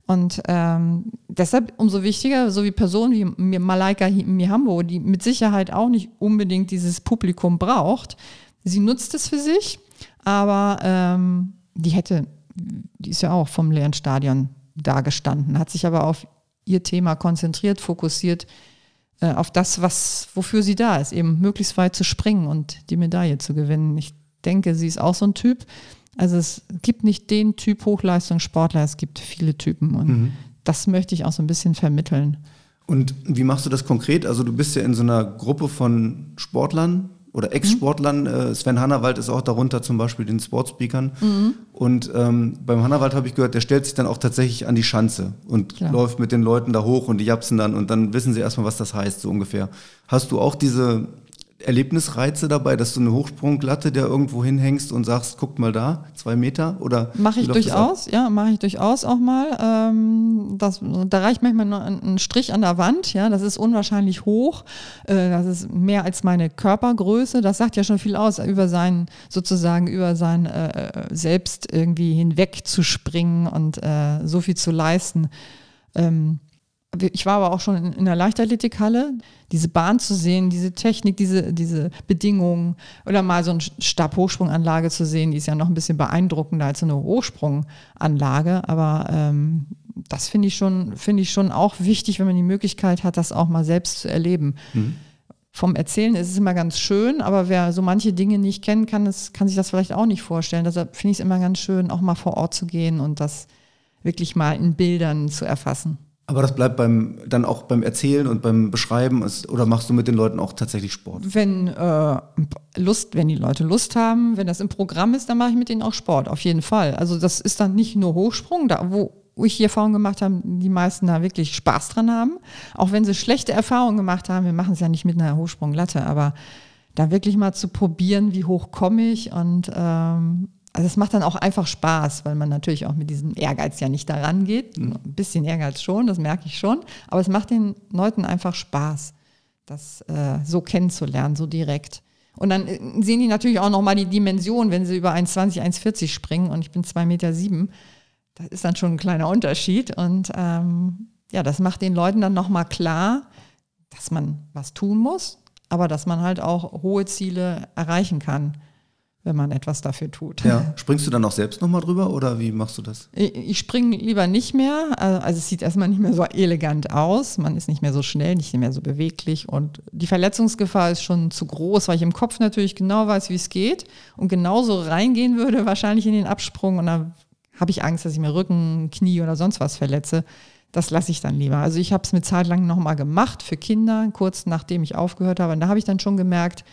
A: Und ähm, deshalb umso wichtiger, so wie Personen wie Malaika Mihambo, die mit Sicherheit auch nicht unbedingt dieses Publikum braucht. Sie nutzt es für sich, aber ähm, die hätte, die ist ja auch vom leeren Stadion dagestanden, hat sich aber auf ihr Thema konzentriert, fokussiert, äh, auf das, was, wofür sie da ist, eben möglichst weit zu springen und die Medaille zu gewinnen. Ich denke, sie ist auch so ein Typ. Also es gibt nicht den Typ Hochleistungssportler, es gibt viele Typen und mhm. das möchte ich auch so ein bisschen vermitteln.
D: Und wie machst du das konkret? Also du bist ja in so einer Gruppe von Sportlern, oder Ex-Sportlern. Mhm. Sven Hannawald ist auch darunter, zum Beispiel den Sportspeakern. Mhm. Und ähm, beim Hannawald habe ich gehört, der stellt sich dann auch tatsächlich an die Schanze und Klar. läuft mit den Leuten da hoch und die japsen dann und dann wissen sie erstmal, was das heißt, so ungefähr. Hast du auch diese Erlebnisreize dabei, dass du eine Hochsprunglatte der irgendwo hinhängst und sagst, guckt mal da, zwei Meter? Oder
A: mache ich durchaus, ja, mache ich durchaus auch mal. Ähm, das, da reicht manchmal nur ein, Strich an der Wand, ja, das ist unwahrscheinlich hoch. Äh, das ist mehr als meine Körpergröße. Das sagt ja schon viel aus, über sein, sozusagen über sein äh, Selbst irgendwie hinweg zu springen und äh, so viel zu leisten. Ähm, ich war aber auch schon in, in der Leichtathletikhalle, diese Bahn zu sehen, diese Technik, diese, diese Bedingungen oder mal so eine Stabhochsprunganlage zu sehen, die ist ja noch ein bisschen beeindruckender als eine Hochsprunganlage, aber ähm, das finde ich schon, finde ich schon auch wichtig, wenn man die Möglichkeit hat, das auch mal selbst zu erleben. Mhm. Vom Erzählen ist es immer ganz schön, aber wer so manche Dinge nicht kennt, kann, das, kann sich das vielleicht auch nicht vorstellen. Deshalb finde ich es immer ganz schön, auch mal vor Ort zu gehen und das wirklich mal in Bildern zu erfassen.
D: Aber das bleibt beim, dann auch beim Erzählen und beim Beschreiben oder machst du mit den Leuten auch tatsächlich Sport?
A: Wenn äh, Lust, wenn die Leute Lust haben, wenn das im Programm ist, dann mache ich mit denen auch Sport, auf jeden Fall. Also das ist dann nicht nur Hochsprung, da wo ich die Erfahrung gemacht habe, die meisten da wirklich Spaß dran haben. Auch wenn sie schlechte Erfahrungen gemacht haben, wir machen es ja nicht mit einer Hochsprunglatte, aber da wirklich mal zu probieren, wie hoch komme ich und ähm, also es macht dann auch einfach Spaß, weil man natürlich auch mit diesem Ehrgeiz ja nicht daran geht. Mhm. Ein bisschen Ehrgeiz schon, das merke ich schon. Aber es macht den Leuten einfach Spaß, das äh, so kennenzulernen, so direkt. Und dann äh, sehen die natürlich auch nochmal die Dimension, wenn sie über 1,20, 1,40 springen und ich bin 2,7 Meter. Sieben. Das ist dann schon ein kleiner Unterschied. Und ähm, ja, das macht den Leuten dann nochmal klar, dass man was tun muss, aber dass man halt auch hohe Ziele erreichen kann wenn man etwas dafür tut.
D: Ja, springst du dann auch selbst nochmal drüber oder wie machst du das?
A: Ich, ich springe lieber nicht mehr. Also es sieht erstmal nicht mehr so elegant aus. Man ist nicht mehr so schnell, nicht mehr so beweglich. Und die Verletzungsgefahr ist schon zu groß, weil ich im Kopf natürlich genau weiß, wie es geht und genauso reingehen würde, wahrscheinlich in den Absprung. Und dann habe ich Angst, dass ich mir Rücken, Knie oder sonst was verletze. Das lasse ich dann lieber. Also ich habe es eine Zeit lang nochmal gemacht für Kinder, kurz nachdem ich aufgehört habe. Und da habe ich dann schon gemerkt,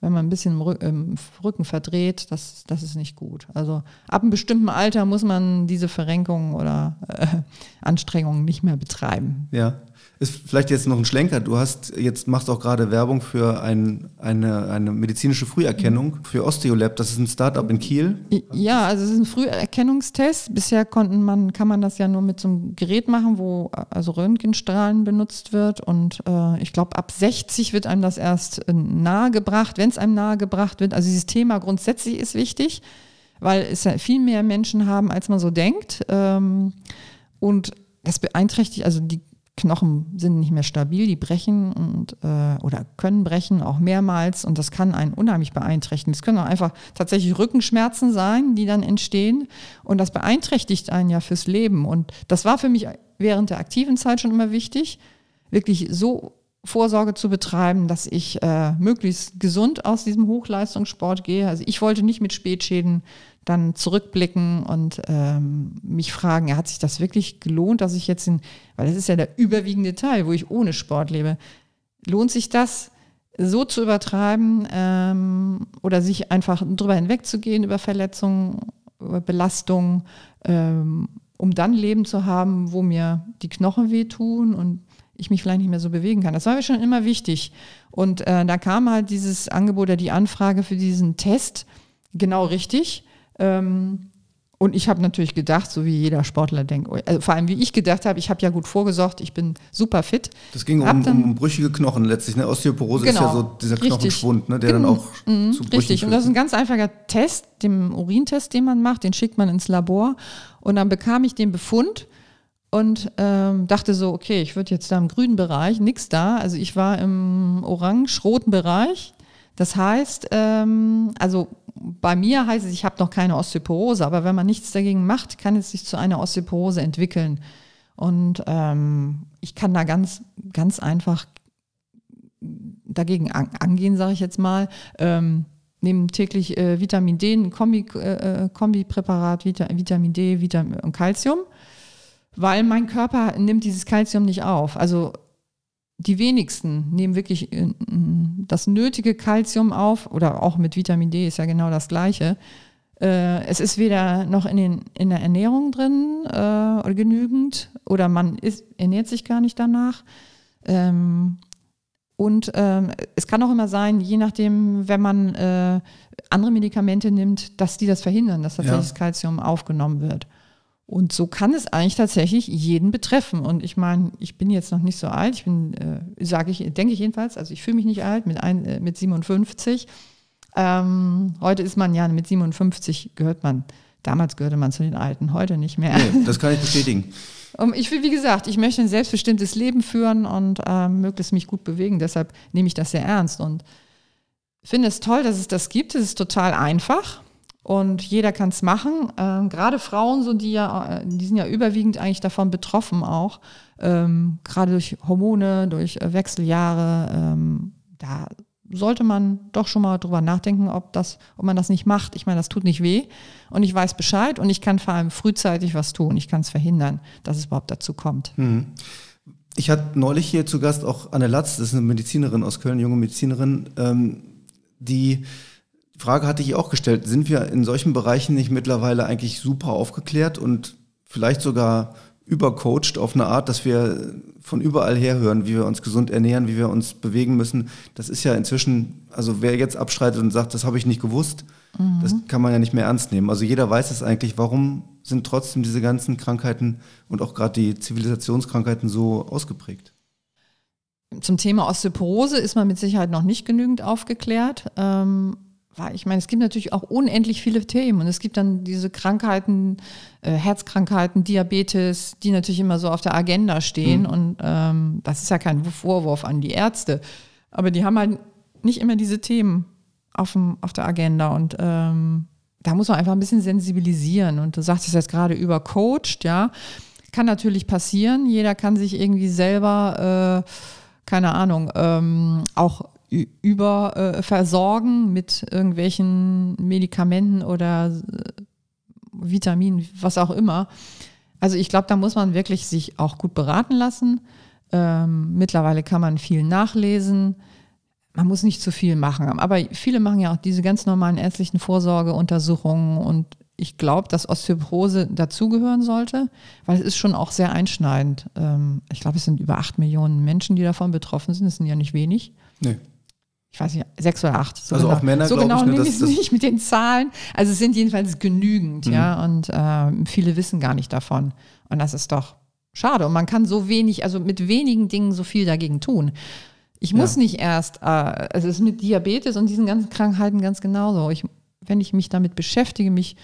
A: wenn man ein bisschen im, Rücken verdreht, das, das ist nicht gut. Also ab einem bestimmten Alter muss man diese Verrenkungen oder äh, Anstrengungen nicht mehr betreiben.
D: Ja. Ist vielleicht jetzt noch ein Schlenker. Du hast jetzt machst auch gerade Werbung für ein, eine, eine medizinische Früherkennung für Osteolab. Das ist ein Startup in Kiel.
A: Ja, also es ist ein Früherkennungstest. Bisher konnten man, kann man das ja nur mit so einem Gerät machen, wo also Röntgenstrahlen benutzt wird. Und äh, ich glaube, ab 60 wird einem das erst äh, nahegebracht, wenn es einem nahegebracht wird. Also dieses Thema grundsätzlich ist wichtig, weil es ja viel mehr Menschen haben, als man so denkt. Ähm, und das beeinträchtigt, also die Knochen sind nicht mehr stabil, die brechen und, äh, oder können brechen auch mehrmals und das kann einen unheimlich beeinträchtigen. Es können auch einfach tatsächlich Rückenschmerzen sein, die dann entstehen und das beeinträchtigt einen ja fürs Leben. Und das war für mich während der aktiven Zeit schon immer wichtig, wirklich so Vorsorge zu betreiben, dass ich äh, möglichst gesund aus diesem Hochleistungssport gehe. Also ich wollte nicht mit Spätschäden dann zurückblicken und ähm, mich fragen, hat sich das wirklich gelohnt, dass ich jetzt in, weil das ist ja der überwiegende Teil, wo ich ohne Sport lebe, lohnt sich das so zu übertreiben ähm, oder sich einfach drüber hinwegzugehen über Verletzungen, über Belastungen, ähm, um dann Leben zu haben, wo mir die Knochen wehtun und ich mich vielleicht nicht mehr so bewegen kann. Das war mir schon immer wichtig. Und äh, da kam halt dieses Angebot oder die Anfrage für diesen Test genau richtig. Ähm, und ich habe natürlich gedacht, so wie jeder Sportler denkt, also vor allem wie ich gedacht habe, ich habe ja gut vorgesorgt, ich bin super fit.
D: Das ging um, dann, um, brüchige Knochen letztlich. Ne? Osteoporose genau, ist ja genau. so dieser Knochenschwund, ne? der dann auch
A: mhm, zu Brüchen Richtig, führt. und das ist ein ganz einfacher Test, dem Urintest, den man macht, den schickt man ins Labor. Und dann bekam ich den Befund und ähm, dachte so, okay, ich würde jetzt da im grünen Bereich, nichts da. Also ich war im orange-roten Bereich. Das heißt, ähm, also bei mir heißt es, ich habe noch keine Osteoporose, aber wenn man nichts dagegen macht, kann es sich zu einer Osteoporose entwickeln. Und ähm, ich kann da ganz, ganz einfach dagegen an, angehen, sage ich jetzt mal. Ähm, nehmen täglich äh, Vitamin D, ein Kombi, äh, äh Kombipräparat, Vita, Vitamin D Vitamin und Calcium, weil mein Körper nimmt dieses Calcium nicht auf. Also die wenigsten nehmen wirklich äh, das nötige Kalzium auf oder auch mit Vitamin D ist ja genau das gleiche. Äh, es ist weder noch in, den, in der Ernährung drin äh, oder genügend oder man ist, ernährt sich gar nicht danach. Ähm, und ähm, es kann auch immer sein, je nachdem, wenn man äh, andere Medikamente nimmt, dass die das verhindern, dass tatsächlich ja. das Kalzium aufgenommen wird. Und so kann es eigentlich tatsächlich jeden betreffen. Und ich meine, ich bin jetzt noch nicht so alt. Ich bin, äh, sage ich, denke ich jedenfalls, also ich fühle mich nicht alt mit, ein, äh, mit 57. Ähm, heute ist man ja mit 57 gehört man. Damals gehörte man zu den Alten, heute nicht mehr.
D: Nee, das kann ich bestätigen.
A: Um, ich will, wie gesagt, ich möchte ein selbstbestimmtes Leben führen und ähm, möglichst mich gut bewegen. Deshalb nehme ich das sehr ernst und finde es toll, dass es das gibt. Es ist total einfach. Und jeder kann es machen. Ähm, Gerade Frauen, so die ja, die sind ja überwiegend eigentlich davon betroffen auch. Ähm, Gerade durch Hormone, durch äh, Wechseljahre. Ähm, da sollte man doch schon mal drüber nachdenken, ob das, ob man das nicht macht. Ich meine, das tut nicht weh und ich weiß Bescheid und ich kann vor allem frühzeitig was tun. Ich kann es verhindern, dass es überhaupt dazu kommt. Mhm.
D: Ich hatte neulich hier zu Gast auch Anne Latz, das ist eine Medizinerin aus Köln, junge Medizinerin, ähm, die Frage hatte ich auch gestellt, sind wir in solchen Bereichen nicht mittlerweile eigentlich super aufgeklärt und vielleicht sogar übercoacht auf eine Art, dass wir von überall her hören, wie wir uns gesund ernähren, wie wir uns bewegen müssen. Das ist ja inzwischen, also wer jetzt abstreitet und sagt, das habe ich nicht gewusst, mhm. das kann man ja nicht mehr ernst nehmen. Also jeder weiß es eigentlich, warum sind trotzdem diese ganzen Krankheiten und auch gerade die Zivilisationskrankheiten so ausgeprägt?
A: Zum Thema Osteoporose ist man mit Sicherheit noch nicht genügend aufgeklärt. Ähm ich meine, es gibt natürlich auch unendlich viele Themen und es gibt dann diese Krankheiten, äh, Herzkrankheiten, Diabetes, die natürlich immer so auf der Agenda stehen mhm. und ähm, das ist ja kein Vorwurf an die Ärzte, aber die haben halt nicht immer diese Themen auf, dem, auf der Agenda und ähm, da muss man einfach ein bisschen sensibilisieren. Und du sagst es jetzt gerade über Coached, ja. Kann natürlich passieren. Jeder kann sich irgendwie selber, äh, keine Ahnung, ähm, auch über äh, mit irgendwelchen Medikamenten oder äh, Vitaminen, was auch immer. Also ich glaube, da muss man wirklich sich auch gut beraten lassen. Ähm, mittlerweile kann man viel nachlesen. Man muss nicht zu viel machen. Aber viele machen ja auch diese ganz normalen ärztlichen Vorsorgeuntersuchungen und ich glaube, dass Osteoporose dazugehören sollte, weil es ist schon auch sehr einschneidend. Ähm, ich glaube, es sind über acht Millionen Menschen, die davon betroffen sind. Das sind ja nicht wenig. Nee ich weiß nicht, sechs oder acht.
D: So also genau. auch Männer,
A: so genau
D: ich,
A: ne, nehme ich es nicht mit den Zahlen. Also es sind jedenfalls genügend, mhm. ja, und äh, viele wissen gar nicht davon. Und das ist doch schade. Und man kann so wenig, also mit wenigen Dingen so viel dagegen tun. Ich muss ja. nicht erst, äh, also es ist mit Diabetes und diesen ganzen Krankheiten ganz genauso. Ich, wenn ich mich damit beschäftige, mich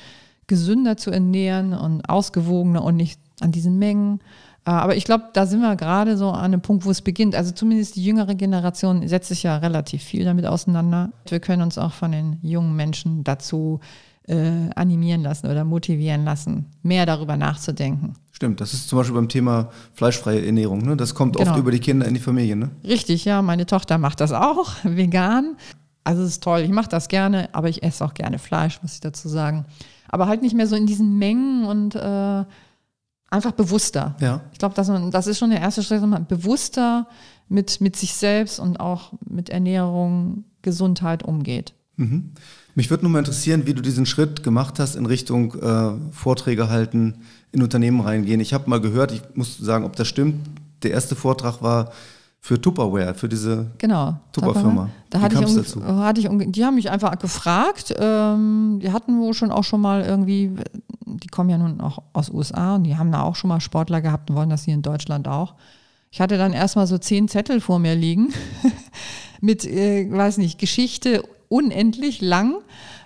A: gesünder zu ernähren und ausgewogener und nicht an diesen Mengen aber ich glaube, da sind wir gerade so an einem Punkt, wo es beginnt. Also zumindest die jüngere Generation setzt sich ja relativ viel damit auseinander. Wir können uns auch von den jungen Menschen dazu äh, animieren lassen oder motivieren lassen, mehr darüber nachzudenken.
D: Stimmt, das ist zum Beispiel beim Thema fleischfreie Ernährung. Ne? Das kommt genau. oft über die Kinder in die Familie. Ne?
A: Richtig, ja. Meine Tochter macht das auch, vegan. Also es ist toll, ich mache das gerne, aber ich esse auch gerne Fleisch, muss ich dazu sagen. Aber halt nicht mehr so in diesen Mengen und äh, einfach bewusster. Ja. Ich glaube, das, das ist schon der erste Schritt, dass man bewusster mit, mit sich selbst und auch mit Ernährung, Gesundheit umgeht.
D: Mhm. Mich würde nur mal interessieren, wie du diesen Schritt gemacht hast in Richtung äh, Vorträge halten, in Unternehmen reingehen. Ich habe mal gehört, ich muss sagen, ob das stimmt, der erste Vortrag war für Tupperware, für diese
A: genau,
D: Tupper-Firma.
A: Da hatte ich, dazu? hatte ich, die haben mich einfach gefragt. Ähm, die hatten wohl schon auch schon mal irgendwie, die kommen ja nun auch aus USA und die haben da auch schon mal Sportler gehabt und wollen das hier in Deutschland auch. Ich hatte dann erstmal so zehn Zettel vor mir liegen mit, äh, weiß nicht, Geschichte unendlich lang.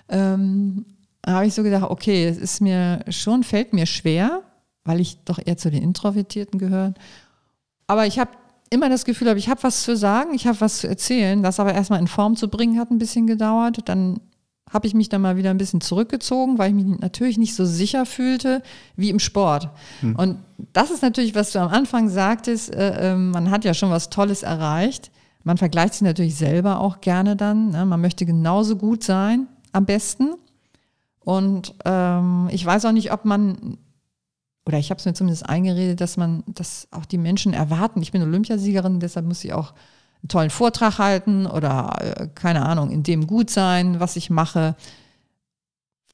A: Ähm, da habe ich so gedacht, okay, es ist mir schon, fällt mir schwer, weil ich doch eher zu den Introvertierten gehöre. Aber ich habe immer das Gefühl ich habe was zu sagen, ich habe was zu erzählen. Das aber erstmal in Form zu bringen, hat ein bisschen gedauert. Dann habe ich mich dann mal wieder ein bisschen zurückgezogen, weil ich mich natürlich nicht so sicher fühlte wie im Sport. Hm. Und das ist natürlich, was du am Anfang sagtest, äh, äh, man hat ja schon was Tolles erreicht. Man vergleicht sich natürlich selber auch gerne dann. Ne? Man möchte genauso gut sein, am besten. Und ähm, ich weiß auch nicht, ob man oder ich habe es mir zumindest eingeredet, dass man, dass auch die Menschen erwarten, ich bin Olympiasiegerin, deshalb muss ich auch einen tollen Vortrag halten oder äh, keine Ahnung, in dem gut sein, was ich mache.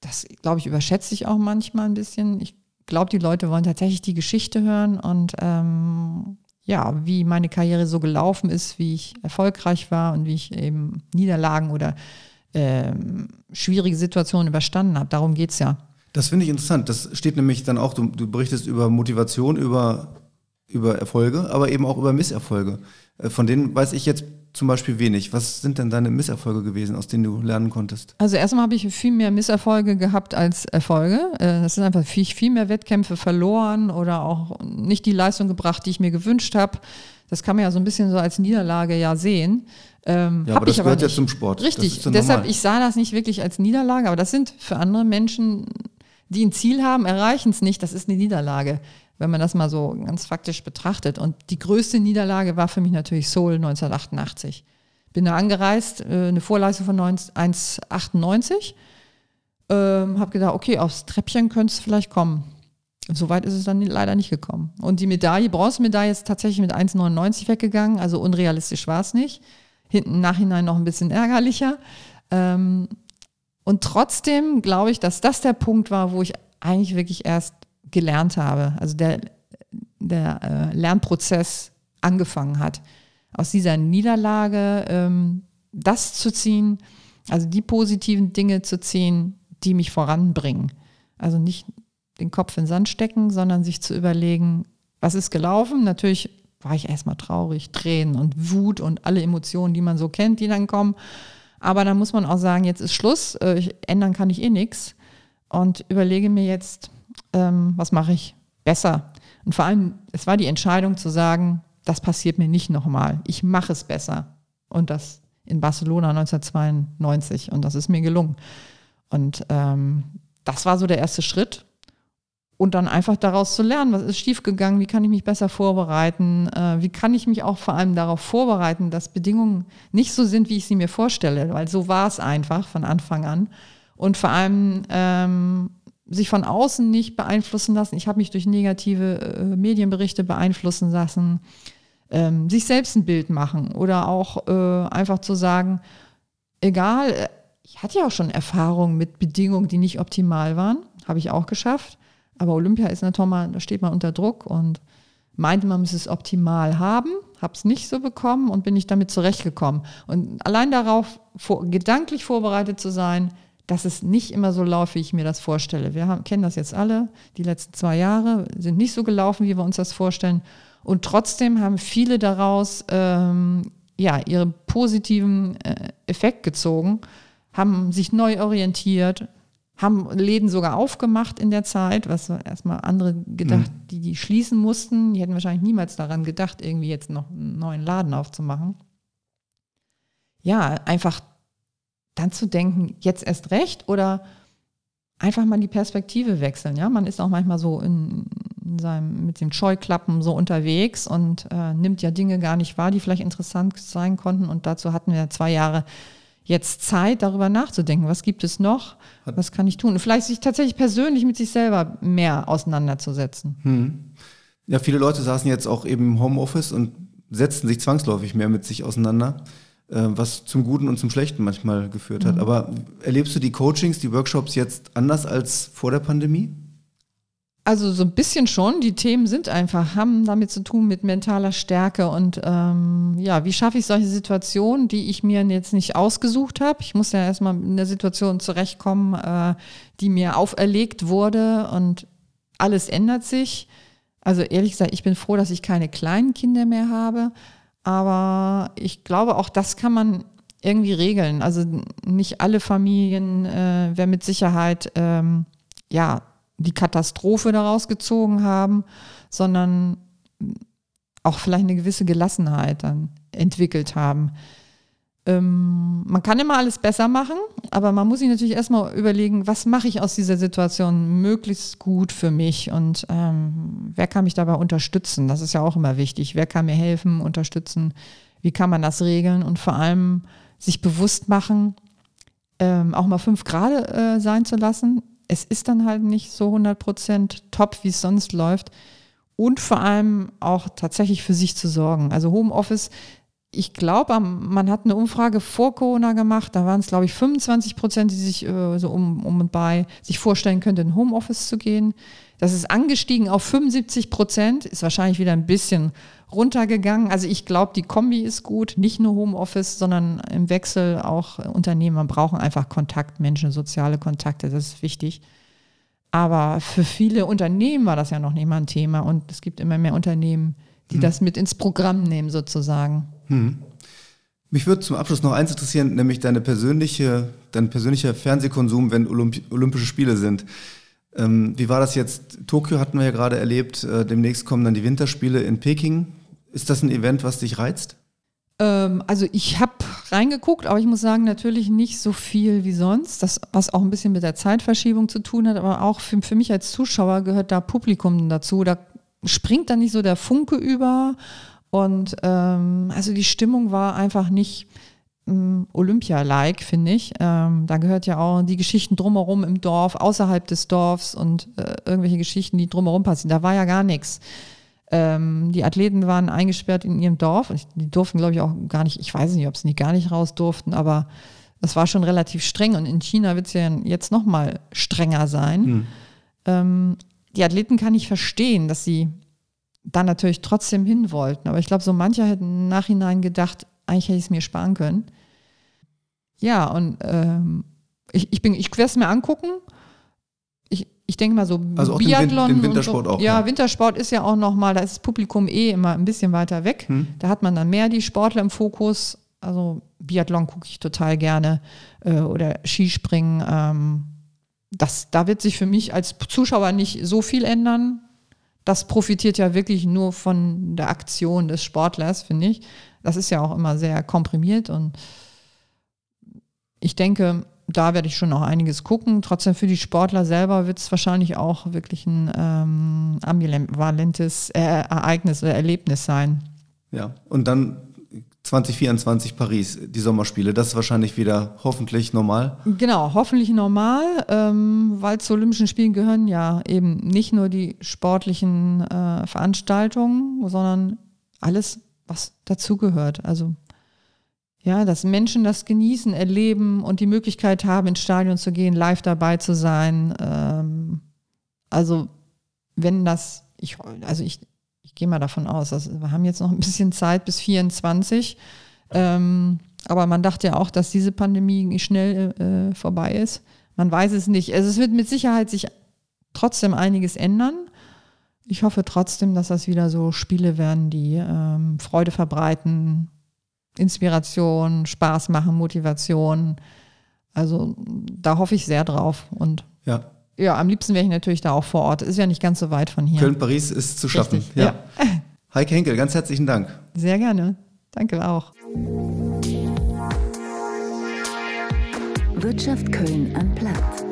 A: Das, glaube ich, überschätze ich auch manchmal ein bisschen. Ich glaube, die Leute wollen tatsächlich die Geschichte hören und ähm, ja, wie meine Karriere so gelaufen ist, wie ich erfolgreich war und wie ich eben Niederlagen oder ähm, schwierige Situationen überstanden habe. Darum geht es ja.
D: Das finde ich interessant. Das steht nämlich dann auch, du, du berichtest über Motivation, über, über Erfolge, aber eben auch über Misserfolge. Äh, von denen weiß ich jetzt zum Beispiel wenig. Was sind denn deine Misserfolge gewesen, aus denen du lernen konntest?
A: Also erstmal habe ich viel mehr Misserfolge gehabt als Erfolge. Es äh, sind einfach viel, viel mehr Wettkämpfe verloren oder auch nicht die Leistung gebracht, die ich mir gewünscht habe. Das kann man ja so ein bisschen so als Niederlage ja sehen.
D: Ähm, ja, aber das gehört aber ja zum Sport.
A: Richtig, deshalb, ich sah das nicht wirklich als Niederlage, aber das sind für andere Menschen die ein Ziel haben, erreichen es nicht. Das ist eine Niederlage, wenn man das mal so ganz faktisch betrachtet. Und die größte Niederlage war für mich natürlich Seoul 1988. Bin da angereist, äh, eine Vorleistung von 1,98. Ähm, habe gedacht, okay, aufs Treppchen könnte es vielleicht kommen. Soweit ist es dann leider nicht gekommen. Und die Medaille, Bronzemedaille ist tatsächlich mit 1,99 weggegangen, also unrealistisch war es nicht. Hinten im Nachhinein noch ein bisschen ärgerlicher. Ähm, und trotzdem glaube ich, dass das der Punkt war, wo ich eigentlich wirklich erst gelernt habe. Also der, der äh, Lernprozess angefangen hat. Aus dieser Niederlage ähm, das zu ziehen, also die positiven Dinge zu ziehen, die mich voranbringen. Also nicht den Kopf in den Sand stecken, sondern sich zu überlegen, was ist gelaufen. Natürlich war ich erstmal traurig, Tränen und Wut und alle Emotionen, die man so kennt, die dann kommen. Aber dann muss man auch sagen, jetzt ist Schluss, äh, ich, ändern kann ich eh nichts und überlege mir jetzt, ähm, was mache ich besser. Und vor allem, es war die Entscheidung zu sagen, das passiert mir nicht nochmal. Ich mache es besser. Und das in Barcelona 1992 und das ist mir gelungen. Und ähm, das war so der erste Schritt. Und dann einfach daraus zu lernen, was ist schiefgegangen, wie kann ich mich besser vorbereiten, äh, wie kann ich mich auch vor allem darauf vorbereiten, dass Bedingungen nicht so sind, wie ich sie mir vorstelle, weil so war es einfach von Anfang an. Und vor allem ähm, sich von außen nicht beeinflussen lassen. Ich habe mich durch negative äh, Medienberichte beeinflussen lassen, ähm, sich selbst ein Bild machen oder auch äh, einfach zu sagen, egal, äh, ich hatte ja auch schon Erfahrungen mit Bedingungen, die nicht optimal waren, habe ich auch geschafft. Aber Olympia ist natürlich mal, da steht man unter Druck und meinte, man muss es optimal haben, habe es nicht so bekommen und bin nicht damit zurechtgekommen. Und allein darauf vor, gedanklich vorbereitet zu sein, dass es nicht immer so läuft, wie ich mir das vorstelle. Wir haben, kennen das jetzt alle, die letzten zwei Jahre sind nicht so gelaufen, wie wir uns das vorstellen. Und trotzdem haben viele daraus ähm, ja, ihren positiven äh, Effekt gezogen, haben sich neu orientiert, haben Läden sogar aufgemacht in der Zeit, was erstmal andere gedacht, mhm. die die schließen mussten. Die hätten wahrscheinlich niemals daran gedacht, irgendwie jetzt noch einen neuen Laden aufzumachen. Ja, einfach dann zu denken, jetzt erst recht oder einfach mal die Perspektive wechseln. Ja, man ist auch manchmal so in, in seinem, mit den Scheuklappen so unterwegs und äh, nimmt ja Dinge gar nicht wahr, die vielleicht interessant sein konnten. Und dazu hatten wir zwei Jahre jetzt Zeit, darüber nachzudenken. Was gibt es noch? Was kann ich tun? Und vielleicht sich tatsächlich persönlich mit sich selber mehr auseinanderzusetzen. Hm.
D: Ja, viele Leute saßen jetzt auch eben im Homeoffice und setzten sich zwangsläufig mehr mit sich auseinander. Äh, was zum Guten und zum Schlechten manchmal geführt hat. Mhm. Aber erlebst du die Coachings, die Workshops jetzt anders als vor der Pandemie?
A: Also so ein bisschen schon. Die Themen sind einfach, haben damit zu tun mit mentaler Stärke und ähm, ja, wie schaffe ich solche Situationen, die ich mir jetzt nicht ausgesucht habe. Ich muss ja erstmal in der Situation zurechtkommen, äh, die mir auferlegt wurde und alles ändert sich. Also ehrlich gesagt, ich bin froh, dass ich keine kleinen Kinder mehr habe. Aber ich glaube, auch das kann man irgendwie regeln. Also nicht alle Familien äh, werden mit Sicherheit ähm, ja die Katastrophe daraus gezogen haben, sondern auch vielleicht eine gewisse Gelassenheit dann entwickelt haben. Ähm, man kann immer alles besser machen, aber man muss sich natürlich erstmal überlegen, was mache ich aus dieser Situation möglichst gut für mich und ähm, wer kann mich dabei unterstützen? Das ist ja auch immer wichtig. Wer kann mir helfen, unterstützen? Wie kann man das regeln? Und vor allem sich bewusst machen, ähm, auch mal fünf Grad äh, sein zu lassen. Es ist dann halt nicht so 100 Prozent top, wie es sonst läuft. Und vor allem auch tatsächlich für sich zu sorgen. Also Homeoffice ich glaube, man hat eine Umfrage vor Corona gemacht, da waren es, glaube ich, 25 Prozent, die sich äh, so um, um und bei sich vorstellen könnten, in Homeoffice zu gehen. Das ist angestiegen auf 75 Prozent, ist wahrscheinlich wieder ein bisschen runtergegangen. Also ich glaube, die Kombi ist gut, nicht nur Homeoffice, sondern im Wechsel auch Unternehmer brauchen einfach Kontakt, Menschen, soziale Kontakte, das ist wichtig. Aber für viele Unternehmen war das ja noch nicht mal ein Thema und es gibt immer mehr Unternehmen, die hm. das mit ins Programm nehmen sozusagen. Hm.
D: Mich würde zum Abschluss noch eins interessieren, nämlich deine persönliche, dein persönlicher Fernsehkonsum, wenn Olymp Olympische Spiele sind. Ähm, wie war das jetzt? Tokio hatten wir ja gerade erlebt, äh, demnächst kommen dann die Winterspiele in Peking. Ist das ein Event, was dich reizt?
A: Ähm, also ich habe reingeguckt, aber ich muss sagen, natürlich nicht so viel wie sonst, das, was auch ein bisschen mit der Zeitverschiebung zu tun hat, aber auch für, für mich als Zuschauer gehört da Publikum dazu. Da springt dann nicht so der Funke über und ähm, also die Stimmung war einfach nicht ähm, Olympia-like, finde ich. Ähm, da gehört ja auch die Geschichten drumherum im Dorf, außerhalb des Dorfs und äh, irgendwelche Geschichten, die drumherum passieren. Da war ja gar nichts. Ähm, die Athleten waren eingesperrt in ihrem Dorf und die durften, glaube ich, auch gar nicht, ich weiß nicht, ob sie nicht gar nicht raus durften, aber das war schon relativ streng und in China wird es ja jetzt noch mal strenger sein. Mhm. die Athleten kann ich verstehen, dass sie dann natürlich trotzdem hin wollten. Aber ich glaube, so mancher hätte im Nachhinein gedacht, eigentlich hätte ich es mir sparen können. Ja, und ähm, ich, ich, ich werde es mir angucken. Ich, ich denke mal so
D: also Biathlon. Den, den Wintersport
A: so,
D: auch.
A: Ja, ja, Wintersport ist ja auch nochmal, da ist das Publikum eh immer ein bisschen weiter weg. Hm. Da hat man dann mehr die Sportler im Fokus. Also Biathlon gucke ich total gerne äh, oder Skispringen. Ähm, das, da wird sich für mich als Zuschauer nicht so viel ändern das profitiert ja wirklich nur von der Aktion des Sportlers, finde ich. Das ist ja auch immer sehr komprimiert und ich denke, da werde ich schon noch einiges gucken. Trotzdem für die Sportler selber wird es wahrscheinlich auch wirklich ein ähm, ambivalentes äh, Ereignis oder Erlebnis sein.
D: Ja, und dann 2024 Paris, die Sommerspiele, das ist wahrscheinlich wieder hoffentlich normal.
A: Genau, hoffentlich normal, ähm, weil zu Olympischen Spielen gehören ja eben nicht nur die sportlichen äh, Veranstaltungen, sondern alles, was dazugehört. Also ja, dass Menschen das genießen, erleben und die Möglichkeit haben, ins Stadion zu gehen, live dabei zu sein. Ähm, also wenn das, ich, also ich, ich gehe mal davon aus, dass wir haben jetzt noch ein bisschen Zeit bis 24. Ähm, aber man dachte ja auch, dass diese Pandemie schnell äh, vorbei ist. Man weiß es nicht. Also es wird mit Sicherheit sich trotzdem einiges ändern. Ich hoffe trotzdem, dass das wieder so Spiele werden, die ähm, Freude verbreiten, Inspiration, Spaß machen, Motivation. Also da hoffe ich sehr drauf. Und
D: ja,
A: ja am liebsten wäre ich natürlich da auch vor Ort. Ist ja nicht ganz so weit von hier.
D: Köln-Paris ist zu schaffen.
A: Richtig, ja. ja.
D: Heike Henkel, ganz herzlichen Dank.
A: Sehr gerne. Danke auch.
B: Wirtschaft Köln an Platz.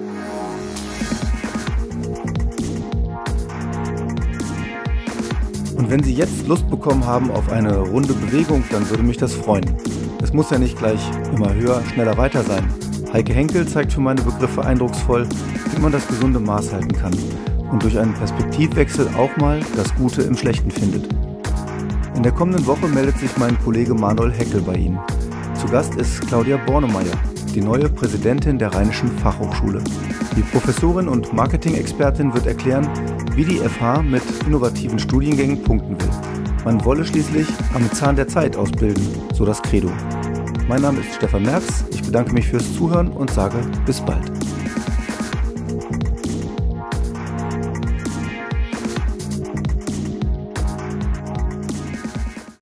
D: Und wenn Sie jetzt Lust bekommen haben auf eine runde Bewegung, dann würde mich das freuen. Es muss ja nicht gleich immer höher, schneller weiter sein. Heike Henkel zeigt für meine Begriffe eindrucksvoll, wie man das gesunde Maß halten kann und durch einen Perspektivwechsel auch mal das Gute im Schlechten findet. In der kommenden Woche meldet sich mein Kollege Manuel Heckel bei Ihnen. Zu Gast ist Claudia Bornemeyer, die neue Präsidentin der Rheinischen Fachhochschule. Die Professorin und Marketing-Expertin wird erklären, wie die FH mit innovativen Studiengängen punkten will. Man wolle schließlich am Zahn der Zeit ausbilden, so das Credo. Mein Name ist Stefan Merx, ich bedanke mich fürs Zuhören und sage bis bald.